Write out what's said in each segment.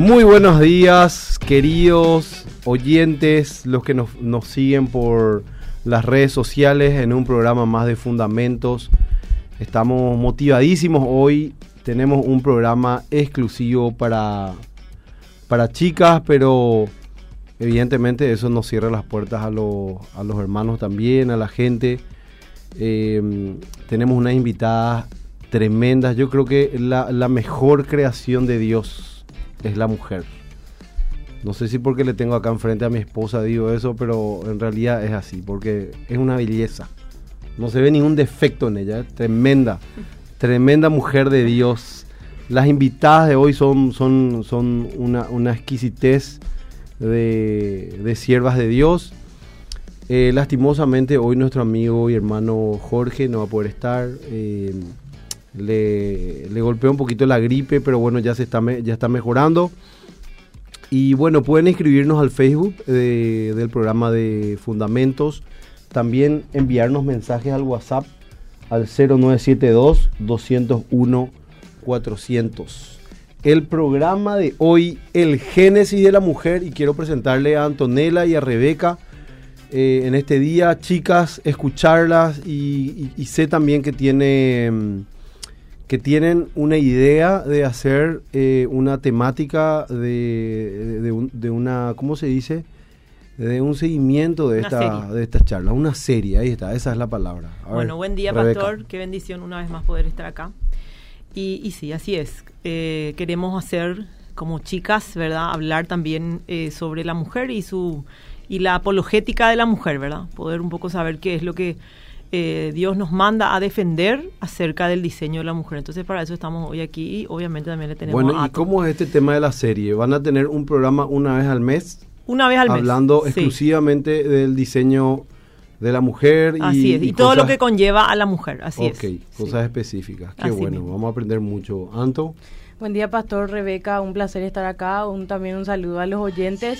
Muy buenos días, queridos oyentes, los que nos, siguen por las redes sociales en un programa más de Fundamentos. Estamos motivadísimos hoy. Tenemos un programa exclusivo para, para chicas, pero evidentemente eso nos cierra las puertas a, los, a los hermanos también, a la gente. Eh, tenemos unas invitadas tremendas. Yo creo que la mejor creación de Dios es la mujer. No sé si porque le tengo acá enfrente a mi esposa digo eso, pero en realidad es así, porque es una belleza. No se ve ningún defecto en ella, tremenda, tremenda mujer de Dios. Las invitadas de hoy son, son, son una, una exquisitez de, de siervas de Dios. Eh, lastimosamente hoy nuestro amigo y hermano Jorge no va a poder estar. Eh, le, golpeó un poquito la gripe, pero bueno, ya, se está, ya está mejorando. Y bueno, pueden inscribirnos al Facebook del programa de Fundamentos. También enviarnos mensajes al WhatsApp al 0972-201-400. El programa de hoy, el Génesis de la Mujer, y quiero presentarle a Antonella y a Rebeca eh, en este día, chicas, escucharlas y, y sé también que tiene que tienen una idea de hacer eh, una temática de, de, una, ¿cómo se dice? De un seguimiento de, esta, de estas charlas, una serie, ahí está, esa es la palabra. bueno, buen día, Pastor, qué bendición una vez más poder estar acá. Y, y sí, así es, eh, queremos hacer como chicas, ¿verdad? Hablar también eh, sobre la mujer y su y la apologética de la mujer, ¿verdad? Poder un poco saber qué es lo que eh, Dios nos manda a defender acerca del diseño de la mujer. Entonces, para eso estamos hoy aquí y obviamente también le tenemos. Bueno, ¿y cómo es este tema de la serie? ¿Van a tener un programa una vez al mes? Una vez al mes. Hablando exclusivamente del diseño de la mujer. Y, así es, y, todo lo que conlleva a la mujer, así es. Ok, cosas específicas. Qué bueno, vamos a aprender mucho. Anto. Buen día, Pastor Rebeca, un placer estar acá. Un, también un saludo a los oyentes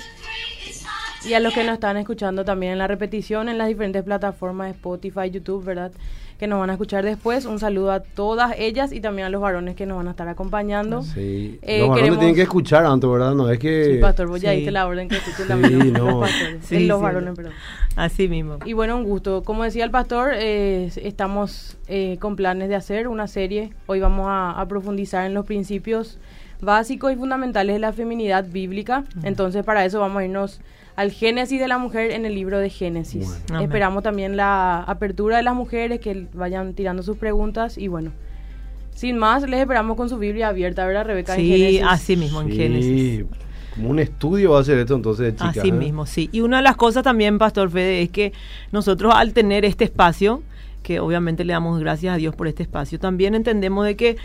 y a los que nos están escuchando también en la repetición en las diferentes plataformas de Spotify, YouTube, ¿verdad? Que nos van a escuchar después. Un saludo a todas ellas y también a los varones que nos van a estar acompañando. Sí, eh, los varones tienen que escuchar, Anto, ¿verdad? No es que... Sí, pastor, voy a sí. la orden que escuchen también no. los Sí, los varones, perdón. Así mismo. Y bueno, un gusto. Como decía el pastor, eh, estamos eh, con planes de hacer una serie. Hoy vamos a, a profundizar en los principios básicos y fundamentales de la feminidad bíblica. Entonces, para eso vamos a irnos al Génesis de la mujer en el libro de Génesis. Esperamos también la apertura de las mujeres que vayan tirando sus preguntas y bueno. Sin más, les esperamos con su Biblia abierta, ¿verdad, Rebeca? Sí, así mismo, en Génesis. Como un estudio va a ser esto entonces, chicas. Así ¿eh? mismo, sí. Y una de las cosas también, Pastor Fede, es que nosotros al tener este espacio, que obviamente le damos gracias a Dios por este espacio, también entendemos de que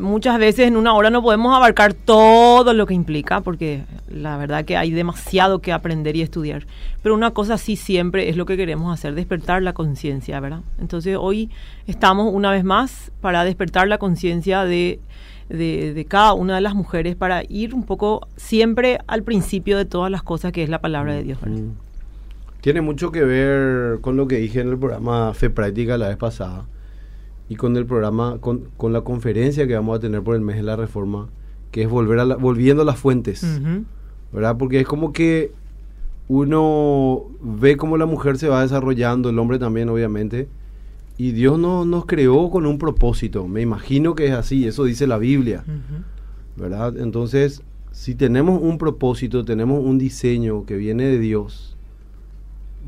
muchas veces en una hora no podemos abarcar todo lo que implica, porque la verdad que hay demasiado que aprender y estudiar. Pero una cosa sí siempre es lo que queremos hacer, despertar la conciencia, ¿verdad? Entonces hoy estamos una vez más para despertar la conciencia de, de, cada una de las mujeres, para ir un poco siempre al principio de todas las cosas que es la palabra de Dios. Mm. Tiene mucho que ver con lo que dije en el programa Fe Práctica la vez pasada y con el programa, con, con, la conferencia que vamos a tener por el mes de la reforma, que es volver a volviendo a las fuentes, ¿verdad? Porque es como que uno ve cómo la mujer se va desarrollando, el hombre también obviamente, y Dios no, nos creó con un propósito, me imagino que es así, eso dice la Biblia, ¿verdad? Entonces, si tenemos un propósito, tenemos un diseño que viene de Dios,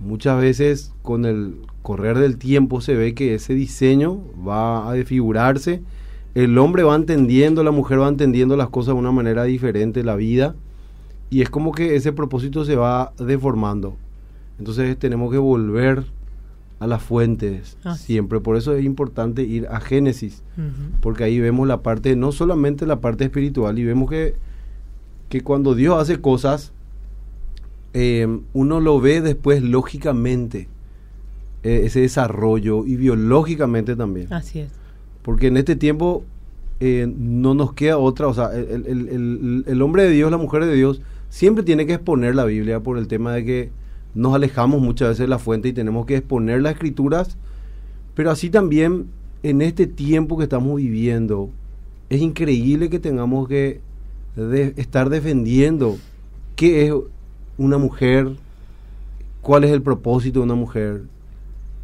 muchas veces con el correr del tiempo se ve que ese diseño va a desfigurarse, el hombre va entendiendo, la mujer va entendiendo las cosas de una manera diferente, la vida, y es como que ese propósito se va deformando. Entonces tenemos que volver a las fuentes ah. siempre. Por eso es importante ir a Génesis, porque ahí vemos la parte, no solamente la parte espiritual, y vemos que, que cuando Dios hace cosas, eh, uno lo ve después lógicamente eh, ese desarrollo y biológicamente también. Así es. Porque en este tiempo eh, no nos queda otra, o sea, el, el, el, hombre de Dios, la mujer de Dios, siempre tiene que exponer la Biblia por el tema de que nos alejamos muchas veces de la fuente y tenemos que exponer las escrituras, pero así también en este tiempo que estamos viviendo, es increíble que tengamos que de estar defendiendo qué es una mujer, cuál es el propósito de una mujer.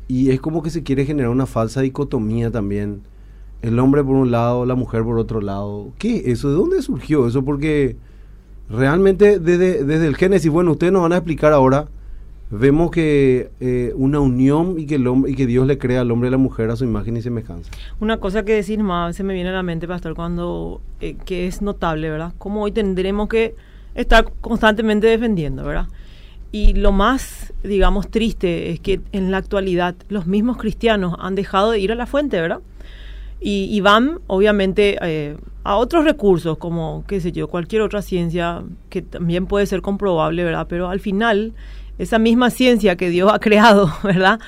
Y es como que se quiere generar una falsa dicotomía también. El hombre por un lado, la mujer por otro lado. ¿Qué es eso? ¿De dónde surgió eso? Porque realmente desde, desde el Génesis, bueno, ustedes nos van a explicar ahora, vemos que eh, una unión y que, el hombre, y que Dios le crea al hombre y a la mujer a su imagen y semejanza. Una cosa que decir más, se me viene a la mente, pastor, cuando eh, que es notable, ¿verdad? Como hoy tendremos que estar constantemente defendiendo, ¿verdad? Y lo más, digamos, triste es que en la actualidad los mismos cristianos han dejado de ir a la fuente, ¿verdad? Y, van, obviamente, eh, a otros recursos, como, qué sé yo, cualquier otra ciencia que también puede ser comprobable, ¿verdad? Pero al final, esa misma ciencia que Dios ha creado, ¿verdad?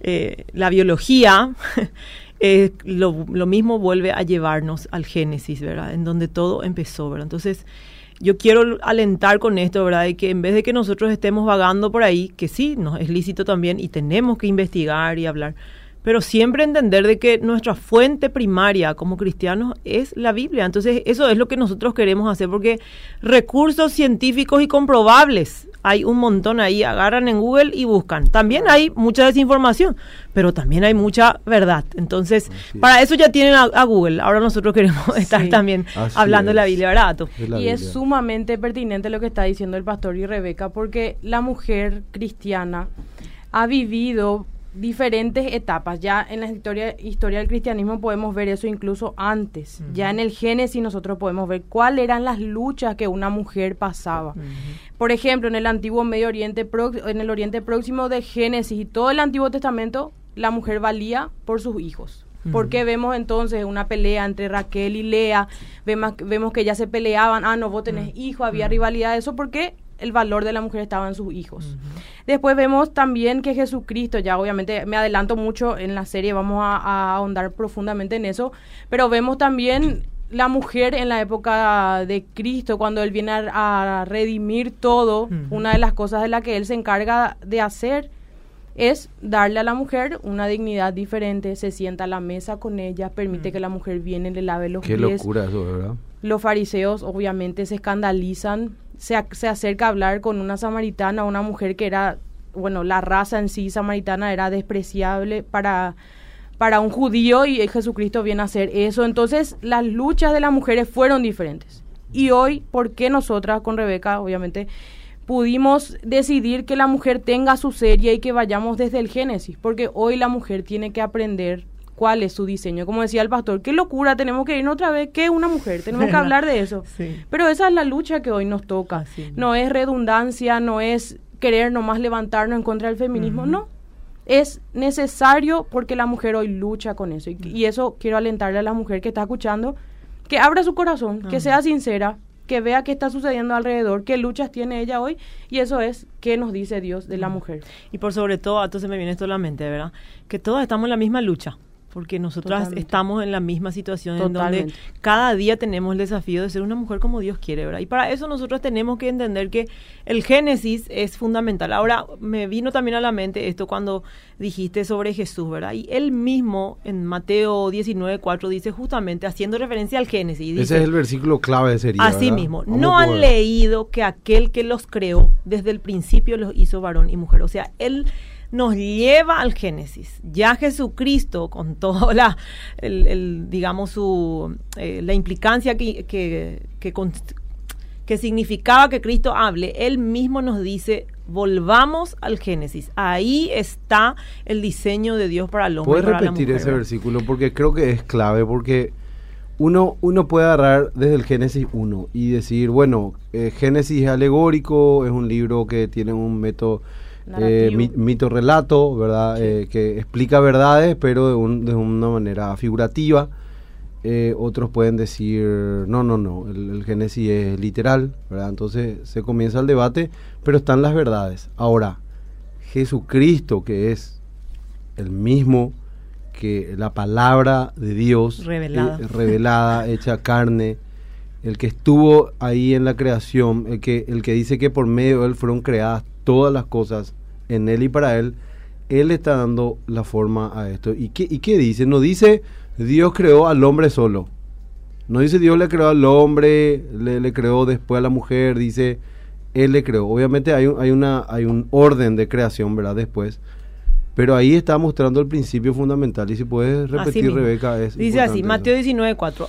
Eh, la biología, lo, lo, mismo vuelve a llevarnos al Génesis, ¿verdad? En donde todo empezó, ¿verdad? Entonces, yo quiero alentar con esto, ¿verdad? De que en vez de que nosotros estemos vagando por ahí, que sí, nos es lícito también y tenemos que investigar y hablar, pero siempre entender de que nuestra fuente primaria como cristianos es la Biblia. Entonces, eso es lo que nosotros queremos hacer, porque recursos científicos y comprobables hay un montón ahí, agarran en Google y buscan. También hay mucha desinformación, pero también hay mucha verdad. Entonces, para eso ya tienen a, Google. Ahora nosotros queremos estar también hablando de la Biblia, ¿verdad? y es sumamente pertinente lo que está diciendo el pastor y Rebeca, porque la mujer cristiana ha vivido diferentes etapas. Ya en la historia, historia del cristianismo podemos ver eso incluso antes. Ya en el Génesis nosotros podemos ver cuáles eran las luchas que una mujer pasaba. Por ejemplo, en el antiguo Medio Oriente, en el Oriente Próximo de Génesis y todo el Antiguo Testamento, la mujer valía por sus hijos. Porque vemos entonces una pelea entre Raquel y Lea, vemos, vemos que ya se peleaban, ah, no, vos tenés hijo, había rivalidad, eso porque el valor de la mujer estaba en sus hijos. Después vemos también que Jesucristo, ya obviamente me adelanto mucho en la serie, vamos a, ahondar profundamente en eso, pero vemos también la mujer en la época de Cristo, cuando Él viene a, redimir todo, una de las cosas de las que Él se encarga de hacer es darle a la mujer una dignidad diferente, se sienta a la mesa con ella, permite que la mujer viene, le lave los pies. Qué locura eso, ¿verdad? Los fariseos obviamente se escandalizan se, se acerca a hablar con una samaritana, una mujer que era, bueno, la raza en sí samaritana era despreciable para, para un judío y Jesucristo viene a hacer eso. Entonces las luchas de las mujeres fueron diferentes. Y hoy, ¿por qué nosotras con Rebeca, obviamente, pudimos decidir que la mujer tenga su serie y que vayamos desde el Génesis? Porque hoy la mujer tiene que aprender cuál es su diseño. Como decía el pastor, qué locura, tenemos que ir otra vez, que una mujer, tenemos que hablar de eso. Pero esa es la lucha que hoy nos toca. no es redundancia, no es querer nomás levantarnos en contra del feminismo, no. Es necesario porque la mujer hoy lucha con eso. Y, eso quiero alentarle a la mujer que está escuchando, que abra su corazón, que sea sincera, que vea qué está sucediendo alrededor, qué luchas tiene ella hoy, y eso es qué nos dice Dios de la mujer. Y por sobre todo, entonces me viene esto a la mente, ¿verdad? Que todos estamos en la misma lucha porque nosotras estamos en la misma situación en donde cada día tenemos el desafío de ser una mujer como Dios quiere, ¿verdad? Y para eso nosotros tenemos que entender que el Génesis es fundamental. Ahora, me vino también a la mente esto cuando dijiste sobre Jesús, ¿verdad? Y él mismo en Mateo 19, 4 dice justamente, haciendo referencia al Génesis. Ese es el versículo clave de sería, Así mismo, no han leído que aquel que los creó desde el principio los hizo varón y mujer. O sea, él nos lleva al Génesis. Ya Jesucristo, con toda la, el, digamos, su, eh, la implicancia que, que, que, significaba que Cristo hable, Él mismo nos dice, volvamos al Génesis. Ahí está el diseño de Dios para el hombre. ¿Puedes repetir ese versículo? Porque creo que es clave, porque uno, uno puede agarrar desde el Génesis 1 y decir, bueno, eh, Génesis es alegórico, es un libro que tiene un método eh, mito relato, ¿verdad? Eh, que explica verdades, pero de, de una manera figurativa. Eh, otros pueden decir, no, no, no, el, Génesis es literal, ¿verdad? Entonces se comienza el debate, pero están las verdades. Ahora, Jesucristo, que es el mismo que la palabra de Dios revelada, revelada hecha carne, el que estuvo ahí en la creación, el que, el que dice que por medio de él fueron creadas todas las cosas en él y para él, él está dando la forma a esto. ¿Y qué, y qué dice? No dice Dios creó al hombre solo. No dice Dios le creó al hombre, le, le creó después a la mujer, dice Él le creó. Obviamente hay, un- hay, una, hay un orden de creación, ¿verdad? Después. Pero ahí está mostrando el principio fundamental. Y si puedes repetir. Rebeca, es Dice así, Mateo eso. 19, 4.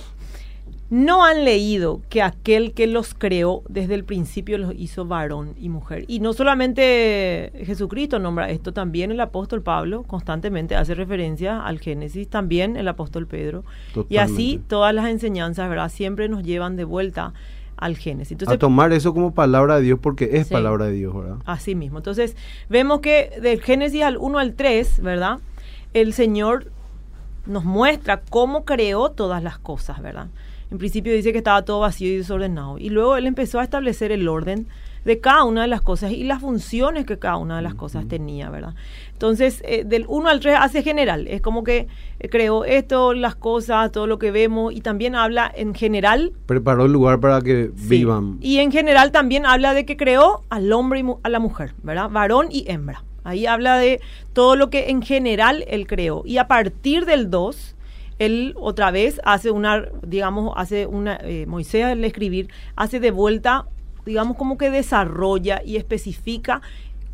No han leído que aquel que los creó desde el principio los hizo varón y mujer. Y no solamente Jesucristo nombra esto, también el apóstol Pablo constantemente hace referencia al Génesis, también el apóstol Pedro. Y así todas las enseñanzas, ¿verdad? Siempre nos llevan de vuelta al Génesis. Entonces, a tomar eso como palabra de Dios porque es Sí. palabra de Dios, ¿verdad? Así mismo. Entonces, vemos que del Génesis al 1 al 3, ¿verdad? El Señor nos muestra cómo creó todas las cosas, ¿verdad? En principio dice que estaba todo vacío y desordenado. Y luego Él empezó a establecer el orden de cada una de las cosas y las funciones que cada una de las cosas tenía, ¿verdad? Entonces, eh, del 1 al 3 hace general. Es como que eh, creó esto, las cosas, todo lo que vemos y también habla en general Preparó el lugar para que Sí. vivan. Y en general también habla de que creó al hombre y a la mujer, ¿verdad? Varón y hembra. Ahí habla de todo lo que en general él creó. Y a partir del 2, él otra vez hace una, digamos, hace una, eh, Moisés al escribir, hace de vuelta, digamos, como que desarrolla y especifica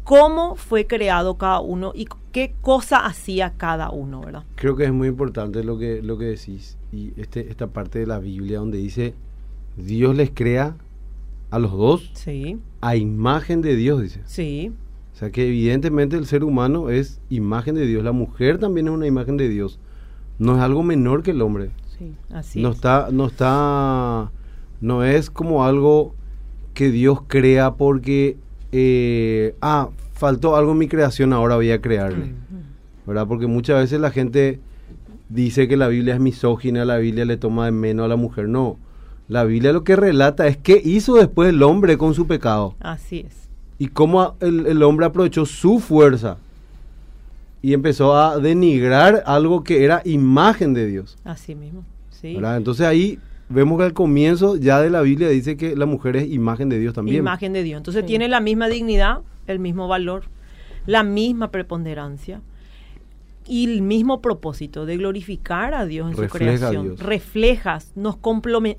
cómo fue creado cada uno y qué cosa hacía cada uno, ¿verdad? Creo que es muy importante lo que, lo que decís. Y este, esta parte de la Biblia donde dice, Dios les crea a los dos Sí, a imagen de Dios, dice. sí, O sea que evidentemente el ser humano es imagen de Dios. La mujer también es una imagen de Dios. No es algo menor que el hombre. Sí. así no es. está, no está, no es como algo que Dios crea porque, eh, ah, faltó algo en mi creación, ahora voy a crearle. ¿Verdad? Porque muchas veces la gente dice que la Biblia es misógina, la Biblia le toma de menos a la mujer. No, la Biblia lo que relata es qué hizo después el hombre con su pecado Así es. y cómo el, el hombre aprovechó su fuerza y empezó a denigrar algo que era imagen de Dios. Así mismo. Sí. ¿verdad? Entonces ahí vemos que al comienzo ya de la Biblia dice que la mujer es imagen de Dios también. Imagen de Dios. Entonces Sí. tiene la misma dignidad, el mismo valor, la misma preponderancia y el mismo propósito de glorificar a Dios en su Refleja a creación. Dios. Reflejas, nos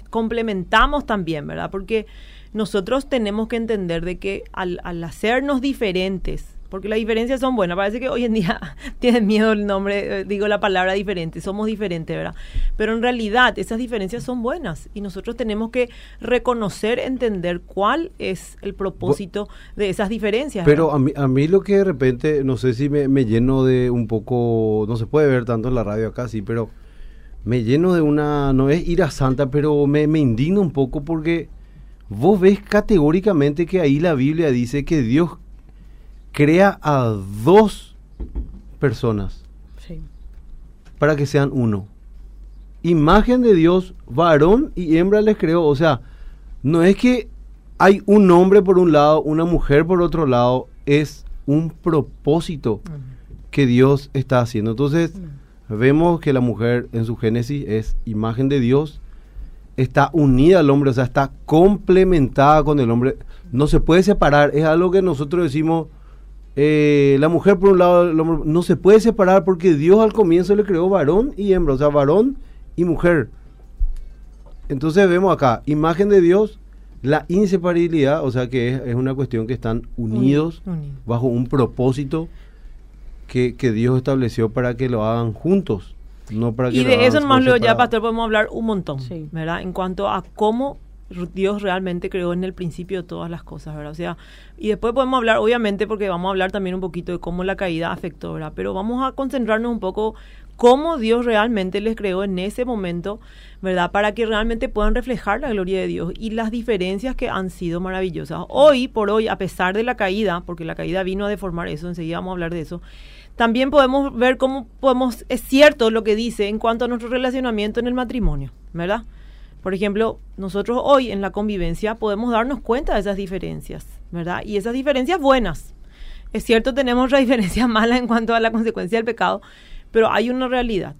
complementamos también, ¿verdad? Porque nosotros tenemos que entender de que al, al hacernos diferentes, porque las diferencias son buenas, parece que hoy en día tienen miedo el nombre, eh, digo la palabra diferente, somos diferentes, ¿verdad? Pero en realidad esas diferencias son buenas y nosotros tenemos que reconocer, entender cuál es el propósito de esas diferencias. Pero a mí, a mí lo que de repente, no sé si me, me lleno de un poco, no se puede ver tanto en la radio acá, sí, pero me lleno de una, no es ira santa, pero me, me indigna un poco porque vos ves categóricamente que ahí la Biblia dice que Dios crea a dos personas Sí. para que sean uno. Imagen de Dios, varón y hembra les creó. O sea, no es que hay un hombre por un lado, una mujer por otro lado, es un propósito que Dios está haciendo. Entonces, vemos que la mujer en su génesis es imagen de Dios, está unida al hombre, o sea, está complementada con el hombre. No se puede separar, es algo que nosotros decimos, eh, la mujer por un lado, el hombre, no se puede separar porque Dios al comienzo le creó varón y hembra, o sea, varón y mujer. Entonces vemos acá, imagen de Dios, la inseparabilidad, o sea que es, es una cuestión que están unidos Unidos. bajo un propósito que, que Dios estableció para que lo hagan juntos, no para que Y lo de hagan eso nomás luego ya, pastor, podemos hablar un montón, Sí. ¿verdad? En cuanto a cómo Dios realmente creó en el principio todas las cosas, ¿verdad? O sea, y después podemos hablar, obviamente, porque vamos a hablar también un poquito de cómo la caída afectó, ¿verdad? Pero vamos a concentrarnos un poco cómo Dios realmente les creó en ese momento, ¿verdad? Para que realmente puedan reflejar la gloria de Dios y las diferencias que han sido maravillosas. Hoy por hoy, a pesar de la caída, porque la caída vino a deformar eso, enseguida vamos a hablar de eso, también podemos ver cómo podemos, es cierto lo que dice en cuanto a nuestro relacionamiento en el matrimonio, ¿verdad? Por ejemplo, nosotros hoy en la convivencia podemos darnos cuenta de esas diferencias, ¿verdad? Y esas diferencias buenas. Es cierto, tenemos otras diferencias malas en cuanto a la consecuencia del pecado, pero hay una realidad.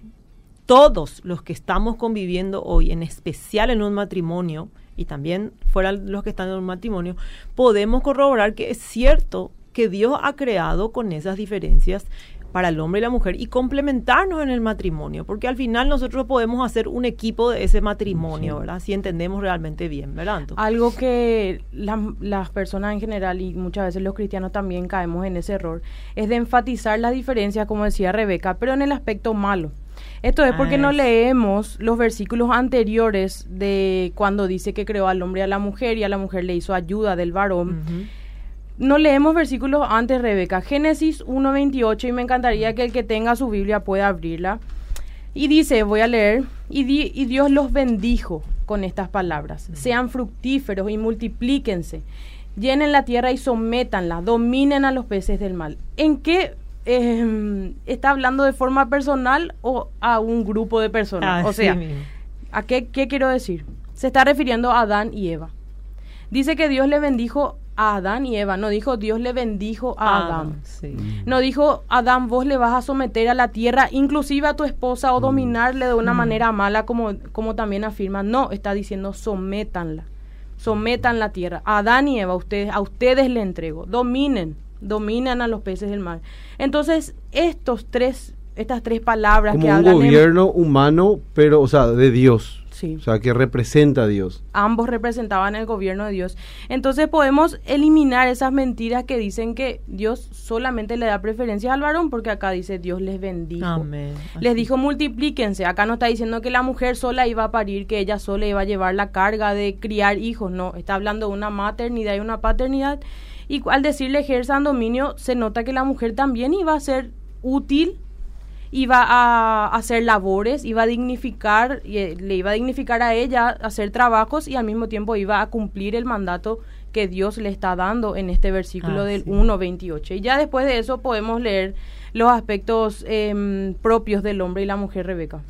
Todos los que estamos conviviendo hoy, en especial en un matrimonio, y también fuera los que están en un matrimonio, podemos corroborar que es cierto que Dios ha creado con esas diferencias para el hombre y la mujer y complementarnos en el matrimonio, porque al final nosotros podemos hacer un equipo de ese matrimonio, ¿verdad? Si entendemos realmente bien, ¿verdad? Algo que las personas en general y muchas veces los cristianos también caemos en ese error, es de enfatizar la diferencia, como decía Rebeca, pero en el aspecto malo. Esto es porque no ah, leemos los versículos anteriores de cuando dice que creó al hombre y a la mujer y a la mujer le hizo ayuda del varón no leemos versículos antes, Rebeca. Génesis 1.28 y me encantaría que el que tenga su Biblia pueda abrirla. Y dice, voy a leer, y, y Dios los bendijo con estas palabras. Sean fructíferos y multiplíquense. Llenen la tierra y sométanla. Dominen a los peces del mal. ¿En qué em, está hablando de forma personal o a un grupo de personas? Ah, o sea, ¿a qué, qué quiero decir? Se está refiriendo a Adán y Eva. Dice que Dios le bendijo a Adán y Eva. No dijo Dios le bendijo a ah, Adán. No dijo Adán, vos le vas a someter a la tierra, inclusive a tu esposa, o mm. dominarle de una mm. manera mala, como, como también afirma. No, está diciendo sométanla. Sometan la tierra. A Adán y Eva, ustedes, a ustedes le entrego. Dominen, dominen a los peces del mar. Entonces, estos tres, estas tres palabras que hablan. Un gobierno humano, pero, o sea, de Dios. O sea, que representa a Dios. Ambos representaban el gobierno de Dios. Entonces podemos eliminar esas mentiras que dicen que Dios solamente le da preferencia al varón, porque acá dice Dios les bendijo. Amén. Les dijo multiplíquense. Acá no está diciendo que la mujer sola iba a parir, que ella sola iba a llevar la carga de criar hijos. No, está hablando de una maternidad y una paternidad. Y al decirle ejerzan dominio, se nota que la mujer también iba a ser útil iba a hacer labores, iba a dignificar, eh, le iba a dignificar a ella hacer trabajos y al mismo tiempo iba a cumplir el mandato que Dios le está dando en este versículo ah, del 1.28. Y ya después de eso podemos leer los aspectos em, propios del hombre y la mujer, Rebeca.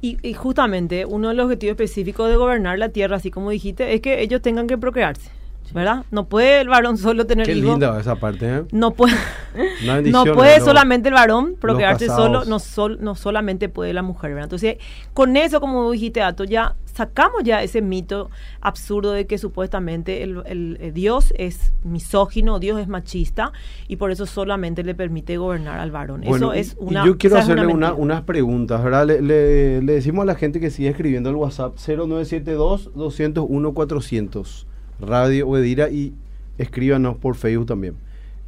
Y, y, justamente uno de los objetivos específicos de gobernar la tierra, así como dijiste, es que ellos tengan que procrearse. ¿Verdad? No puede el varón solo tener Qué linda esa parte, ¿eh? No puede, no puede solamente el varón procrearse solo, no, sol, no solamente puede la mujer, ¿verdad? Entonces, con eso, como dijiste, Ato, ya sacamos ya ese mito absurdo de que supuestamente el, eh, Dios es misógino, Dios es machista y por eso solamente le permite gobernar al varón. eso es una. yo quiero hacerle unas preguntas, ¿verdad? Le, le, decimos a la gente que sigue escribiendo el WhatsApp 0972 201 400 Radio Obedira y escríbanos por Facebook también.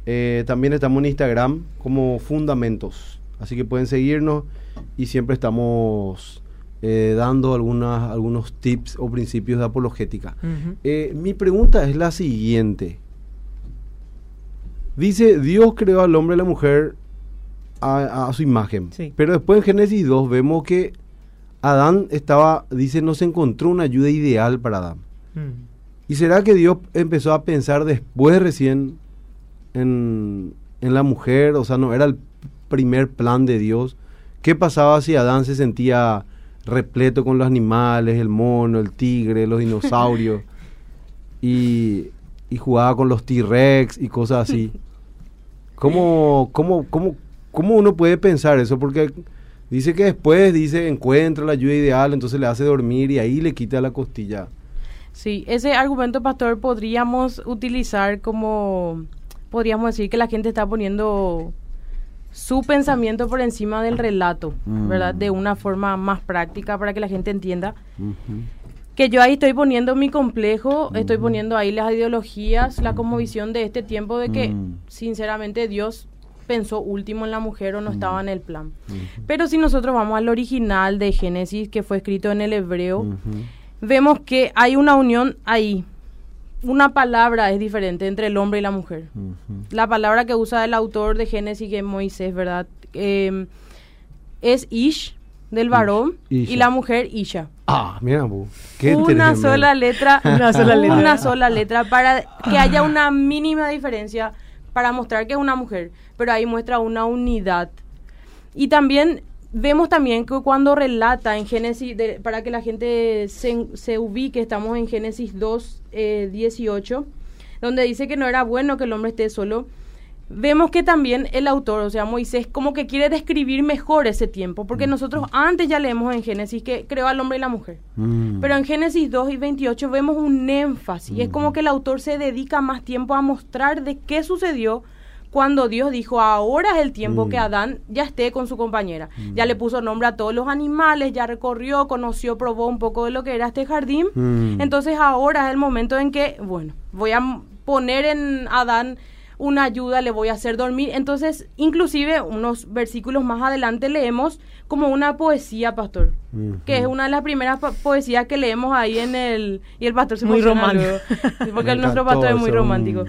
Eh, también estamos en Instagram como Fundamentos, así que pueden seguirnos y siempre estamos eh, dando algunas, algunos tips o principios de apologética. Eh, mi pregunta es la siguiente. Dice, Dios creó al hombre y a la mujer a, su imagen. Pero después en Génesis 2 vemos que Adán estaba, dice, no se encontró una ayuda ideal para Adán. ¿Y será que Dios empezó a pensar después recién en, la mujer? O sea, no era el primer plan de Dios. ¿Qué pasaba si Adán se sentía repleto con los animales, el mono, el tigre, los dinosaurios, y, jugaba con los T-Rex y cosas así? ¿Cómo, cómo, cómo, ¿Cómo uno puede pensar eso? Porque dice que después, dice, encuentra la ayuda ideal, entonces le hace dormir y ahí le quita la costilla. Sí, ese argumento, pastor, podríamos utilizar como, podríamos decir que la gente está poniendo su pensamiento por encima del relato, ¿verdad? De una forma más práctica para que la gente entienda. Que yo ahí estoy poniendo mi complejo, estoy poniendo ahí las ideologías, la visión de este tiempo de que, mm. sinceramente, Dios pensó último en la mujer o no estaba en el plan. Pero si nosotros vamos al original de Génesis, que fue escrito en el hebreo, vemos que hay una unión ahí. Una palabra es diferente entre el hombre y la mujer. La palabra que usa el autor de Génesis, que es Moisés, ¿verdad? Em, es Ish, del varón, y la mujer Isha. Ah, mira, qué una sola letra, una sola letra, una sola letra para que haya una mínima diferencia para mostrar que es una mujer, pero ahí muestra una unidad. Y también vemos también que cuando relata en Génesis, para que la gente se, se, ubique, estamos en Génesis 2, 18, eh, donde dice que no era bueno que el hombre esté solo. Vemos que también el autor, o sea, Moisés, como que quiere describir mejor ese tiempo, porque mm. nosotros antes ya leemos en Génesis que creó al hombre y la mujer. Mm. Pero en Génesis 2 y 28 vemos un énfasis, y es como mm. que el autor se dedica más tiempo a mostrar de qué sucedió cuando Dios dijo, ahora es el tiempo Mm. que Adán ya esté con su compañera. Ya le puso nombre a todos los animales, ya recorrió, conoció, probó un poco de lo que era este jardín. Mm. Entonces ahora es el momento en que, bueno, voy a poner en Adán una ayuda, le voy a hacer dormir. Entonces, inclusive unos versículos más adelante leemos como una poesía, pastor, que es una de las primeras po- poesías que leemos ahí en el... Y el pastor se Muy romántico. luego. Porque Me nuestro pastor es muy eso. romántico.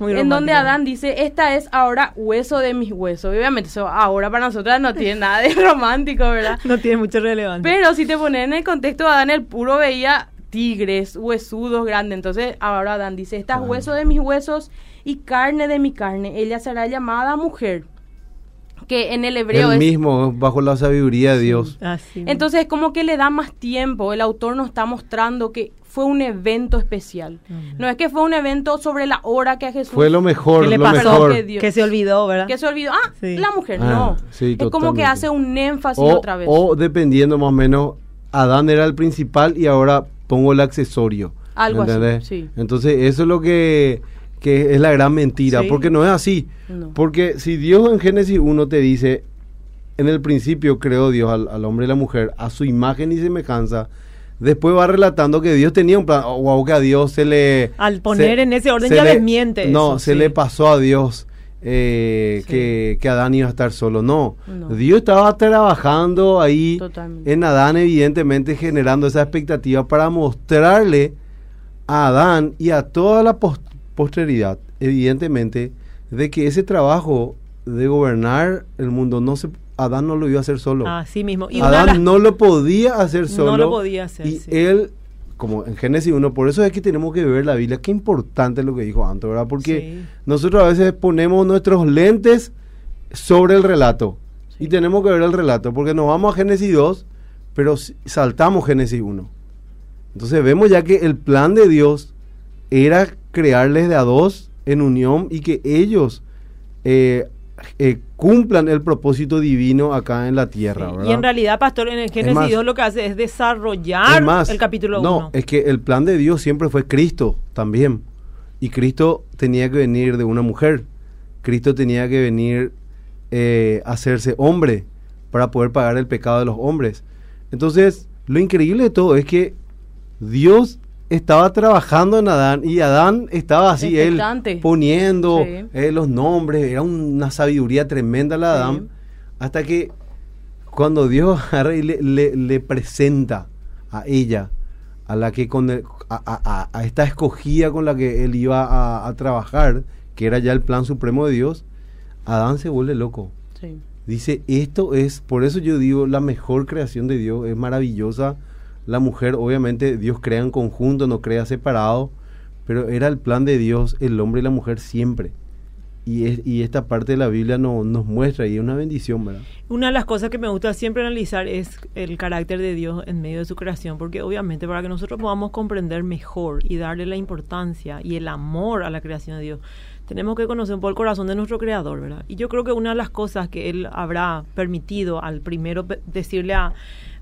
Muy en donde romántico. Adán dice, esta es ahora hueso de mis huesos. Obviamente eso ahora para nosotras no tiene nada de romántico, ¿verdad? No tiene mucha relevancia. Pero si te pones en el contexto, Adán el puro veía tigres, huesudos grandes. Entonces ahora Adán dice, esta es Claro. hueso de mis huesos y carne de mi carne. Ella será llamada mujer. Que en el hebreo es... mismo, bajo la sabiduría de Dios. Así. Entonces es como que le da más tiempo. El autor nos está mostrando que fue un evento especial. No es que fue un evento sobre la hora que a Jesús... Fue lo mejor, ¿Qué le lo pasó? mejor. Que Dios- que se olvidó, ¿verdad? Que se olvidó. Ah, Sí. la mujer. Ah, no. sí, es como que hace un énfasis O, otra vez. o dependiendo más o menos, Adán era el principal y ahora pongo el accesorio. Algo así, ¿entendés? sí. Entonces eso es lo que, que es la gran mentira, Sí. porque no es así. No. Porque si Dios en Génesis 1 te dice, en el principio creó Dios al, al hombre y la mujer a su imagen y semejanza, después va relatando que Dios tenía un plan, o que a Dios se le... Al poner se- en ese orden ya le- desmiente No, eso, se sí. le pasó a Dios eh, Sí. que, que Adán iba a estar solo. No. No. Dios estaba trabajando ahí Totalmente. en Adán, evidentemente generando esa expectativa para mostrarle a Adán y a toda la pos- posteridad, evidentemente, de que ese trabajo de gobernar el mundo no se Adán no lo iba a hacer solo. Así mismo. Y Adán no lo podía hacer solo. No lo podía hacer, Y sí. él, como en Génesis 1, por eso es que tenemos que ver la Biblia. Qué importante es lo que dijo Anto, ¿verdad? Porque Sí. nosotros a veces ponemos nuestros lentes sobre el relato. Y tenemos que ver el relato, porque nos vamos a Génesis 2, pero saltamos Génesis 1. Entonces vemos ya que el plan de Dios era crearles de a dos en unión y que ellos eh, eh, cumplan el propósito divino acá en la tierra. Y en realidad, pastor, en el Génesis más- 2 lo que hace es desarrollar Es más, el capítulo 1. No, es que el plan de Dios siempre fue Cristo también. Y Cristo tenía que venir de una mujer. Cristo tenía que venir eh, a hacerse hombre para poder pagar el pecado de los hombres. Entonces, lo increíble de todo es que Dios estaba trabajando en Adán y Adán estaba así, él poniendo Sí. eh, los nombres, era una sabiduría tremenda la de Sí. Adán, hasta que cuando Dios le, le- le presenta a ella, a la que con el- a, a- a- a esta escogida con la que él iba a, a trabajar, que era ya el plan supremo de Dios, Adán se vuelve loco. Sí. Dice, esto es, por eso yo digo, la mejor creación de Dios, es maravillosa. La mujer, obviamente, Dios crea en conjunto, no crea separado, pero era el plan de Dios, el hombre y la mujer siempre. Y, es- y esta parte de la Biblia no- nos muestra y es una bendición, ¿verdad? Una de las cosas que me gusta siempre analizar es el carácter de Dios en medio de su creación, porque obviamente para que nosotros podamos comprender mejor y darle la importancia y el amor a la creación de Dios, tenemos que conocer un poco el corazón de nuestro creador, ¿verdad? Y yo creo que una de las cosas que él habrá permitido al primero decirle a,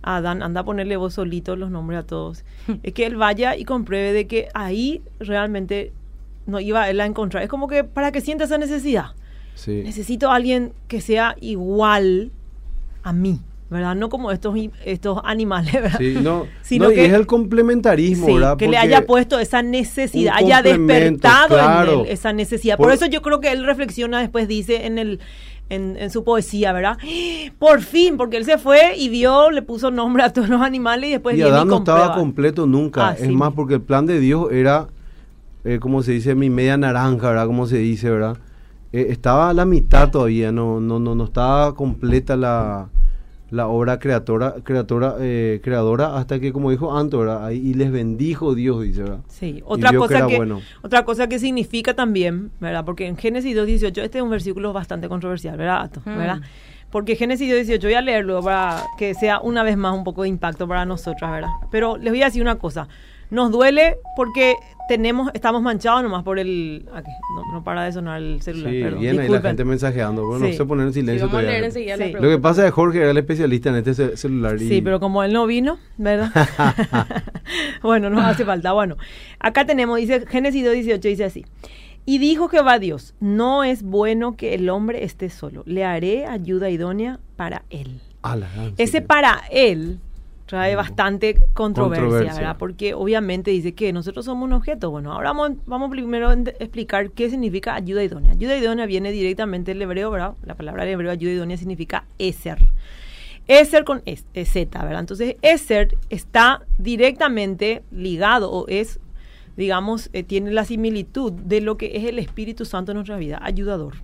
a Adán, anda a ponerle vos solito los nombres a todos, es que él vaya y compruebe de que ahí realmente no iba él a encontrar. Es como que para que sienta esa necesidad Sí. necesito a alguien que sea igual a mí, ¿verdad? No como estos, estos animales, ¿verdad? Sí, no, Sino no, que- es el complementarismo, Sí, ¿verdad? que le haya puesto esa necesidad, haya despertado claro. en él esa necesidad. Por, Por- eso yo creo que él reflexiona después, dice en el en, en su poesía, ¿verdad? Por fin, porque él se fue y vio, le puso nombre a todos los animales y después y Adán no estaba completo nunca. Así es más, porque el plan de Dios era, eh, como se dice, mi media naranja, ¿verdad? Como se dice, ¿verdad? Eh, estaba a la mitad todavía, no, no, no, no estaba completa la, la obra creatora, creatora, eh, creadora, hasta que, como dijo Anto, y les bendijo Dios, dice, ¿verdad? Sí, otra que cosa que, bueno. otra cosa que significa también, ¿verdad? Porque en Génesis 2.18, este es un versículo bastante controversial, ¿verdad? Ato? Mm. ¿verdad? Porque Génesis 2.18, voy a leerlo para que sea una vez más un poco de impacto para nosotras, ¿verdad? Pero les voy a decir una cosa, nos duele porque tenemos, estamos manchados nomás por el... aquí, no, no para de sonar el celular, Sí, perdón, bien ahí la gente mensajeando. Bueno, Sí. no sé poner en Sí, silencio todavía. Lo que pasa es que Jorge era el especialista en este ce- celular. y- Sí, pero como él no vino, ¿verdad? bueno, no hace falta. Bueno, acá tenemos, dice Génesis 2.18, dice así. Y dijo Jehová Dios, no es bueno que el hombre esté solo, le haré ayuda idónea para él. Ala, ah, Ese sí. para él trae bastante controversia, Controversia. ¿verdad? Porque obviamente dice que nosotros somos un objeto. Bueno, ahora vamos, vamos primero a explicar qué significa ayuda idónea. Ayuda idónea viene directamente del hebreo, ¿verdad? La palabra en hebreo ayuda idónea significa eser. Eser con es, es Z, ¿verdad? Entonces, Eser está directamente ligado o es, digamos, eh, tiene la similitud de lo que es el Espíritu Santo en nuestra vida, ayudador.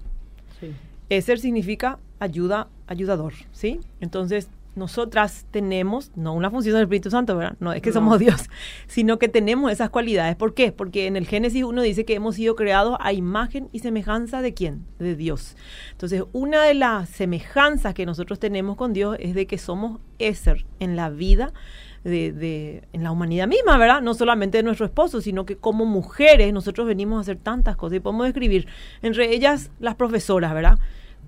Sí. Eser significa ayuda, ayudador, ¿sí? Entonces, nosotras tenemos, no una función del Espíritu Santo, ¿verdad? No es que No. somos Dios, sino que tenemos esas cualidades. ¿Por qué? Porque en el Génesis uno dice que hemos sido creados a imagen y semejanza de quién? De Dios. Entonces, una de las semejanzas que nosotros tenemos con Dios es de que somos Eser en la vida de, de- en la humanidad misma, ¿verdad? No solamente de nuestro esposo, sino que como mujeres nosotros venimos a hacer tantas cosas y podemos escribir, entre ellas las profesoras, ¿verdad?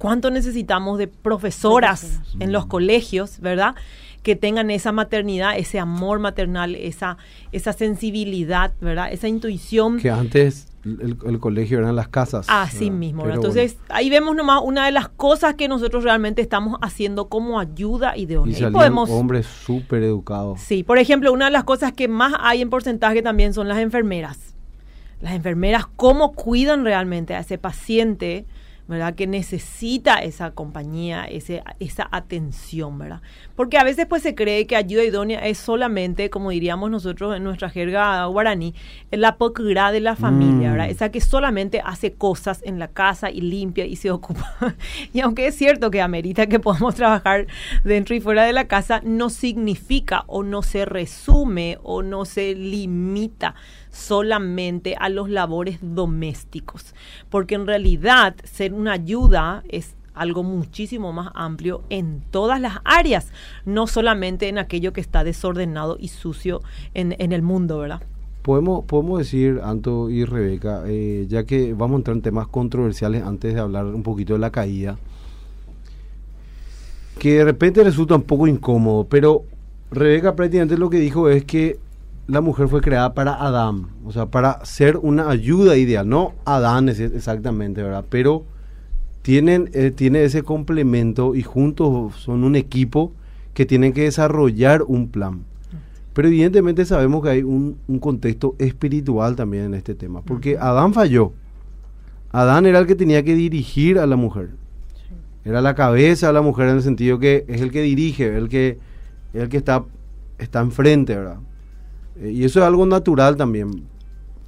¿Cuánto necesitamos de profesoras Profesoras. en los colegios, ¿verdad? Que tengan esa maternidad, ese amor maternal, esa, esa sensibilidad, ¿verdad? Esa intuición. Que antes el, el colegio eran las casas. Así ¿verdad? mismo. ¿verdad? Entonces, ahí vemos nomás una de las cosas que nosotros realmente estamos haciendo como ayuda idónea. y Y podemos, hombres súper educados. Sí, por ejemplo, una de las cosas que más hay en porcentaje también son las enfermeras. Las enfermeras, cómo cuidan realmente a ese paciente, ¿verdad? Que necesita esa compañía, ese, esa atención, ¿verdad? Porque a veces pues se cree que ayuda idónea es solamente, como diríamos nosotros en nuestra jerga guaraní, la pocra de la familia, Mm. ¿verdad? Esa que solamente hace cosas en la casa y limpia y se ocupa. y aunque es cierto que amerita que podamos trabajar dentro y fuera de la casa, no significa o no se resume o no se limita solamente a los labores domésticos, porque en realidad ser una ayuda es algo muchísimo más amplio en todas las áreas, no solamente en aquello que está desordenado y sucio en, en el mundo, ¿verdad? Podemos, podemos decir, Anto y Rebeca, eh, ya que vamos a entrar en temas controversiales antes de hablar un poquito de la caída, que de repente resulta un poco incómodo, pero Rebeca prácticamente lo que dijo es que la mujer fue creada para Adán, o sea, para ser una ayuda ideal, no Adán es exactamente, ¿verdad? Pero tienen, eh, tiene ese complemento y juntos son un equipo que tienen que desarrollar un plan. Pero evidentemente sabemos que hay un, un contexto espiritual también en este tema, porque Adán falló. Adán era el que tenía que dirigir a la mujer. Era la cabeza de la mujer en el sentido que es el que dirige, el que, el que está, está enfrente, ¿verdad? Eh, y eso es algo natural también.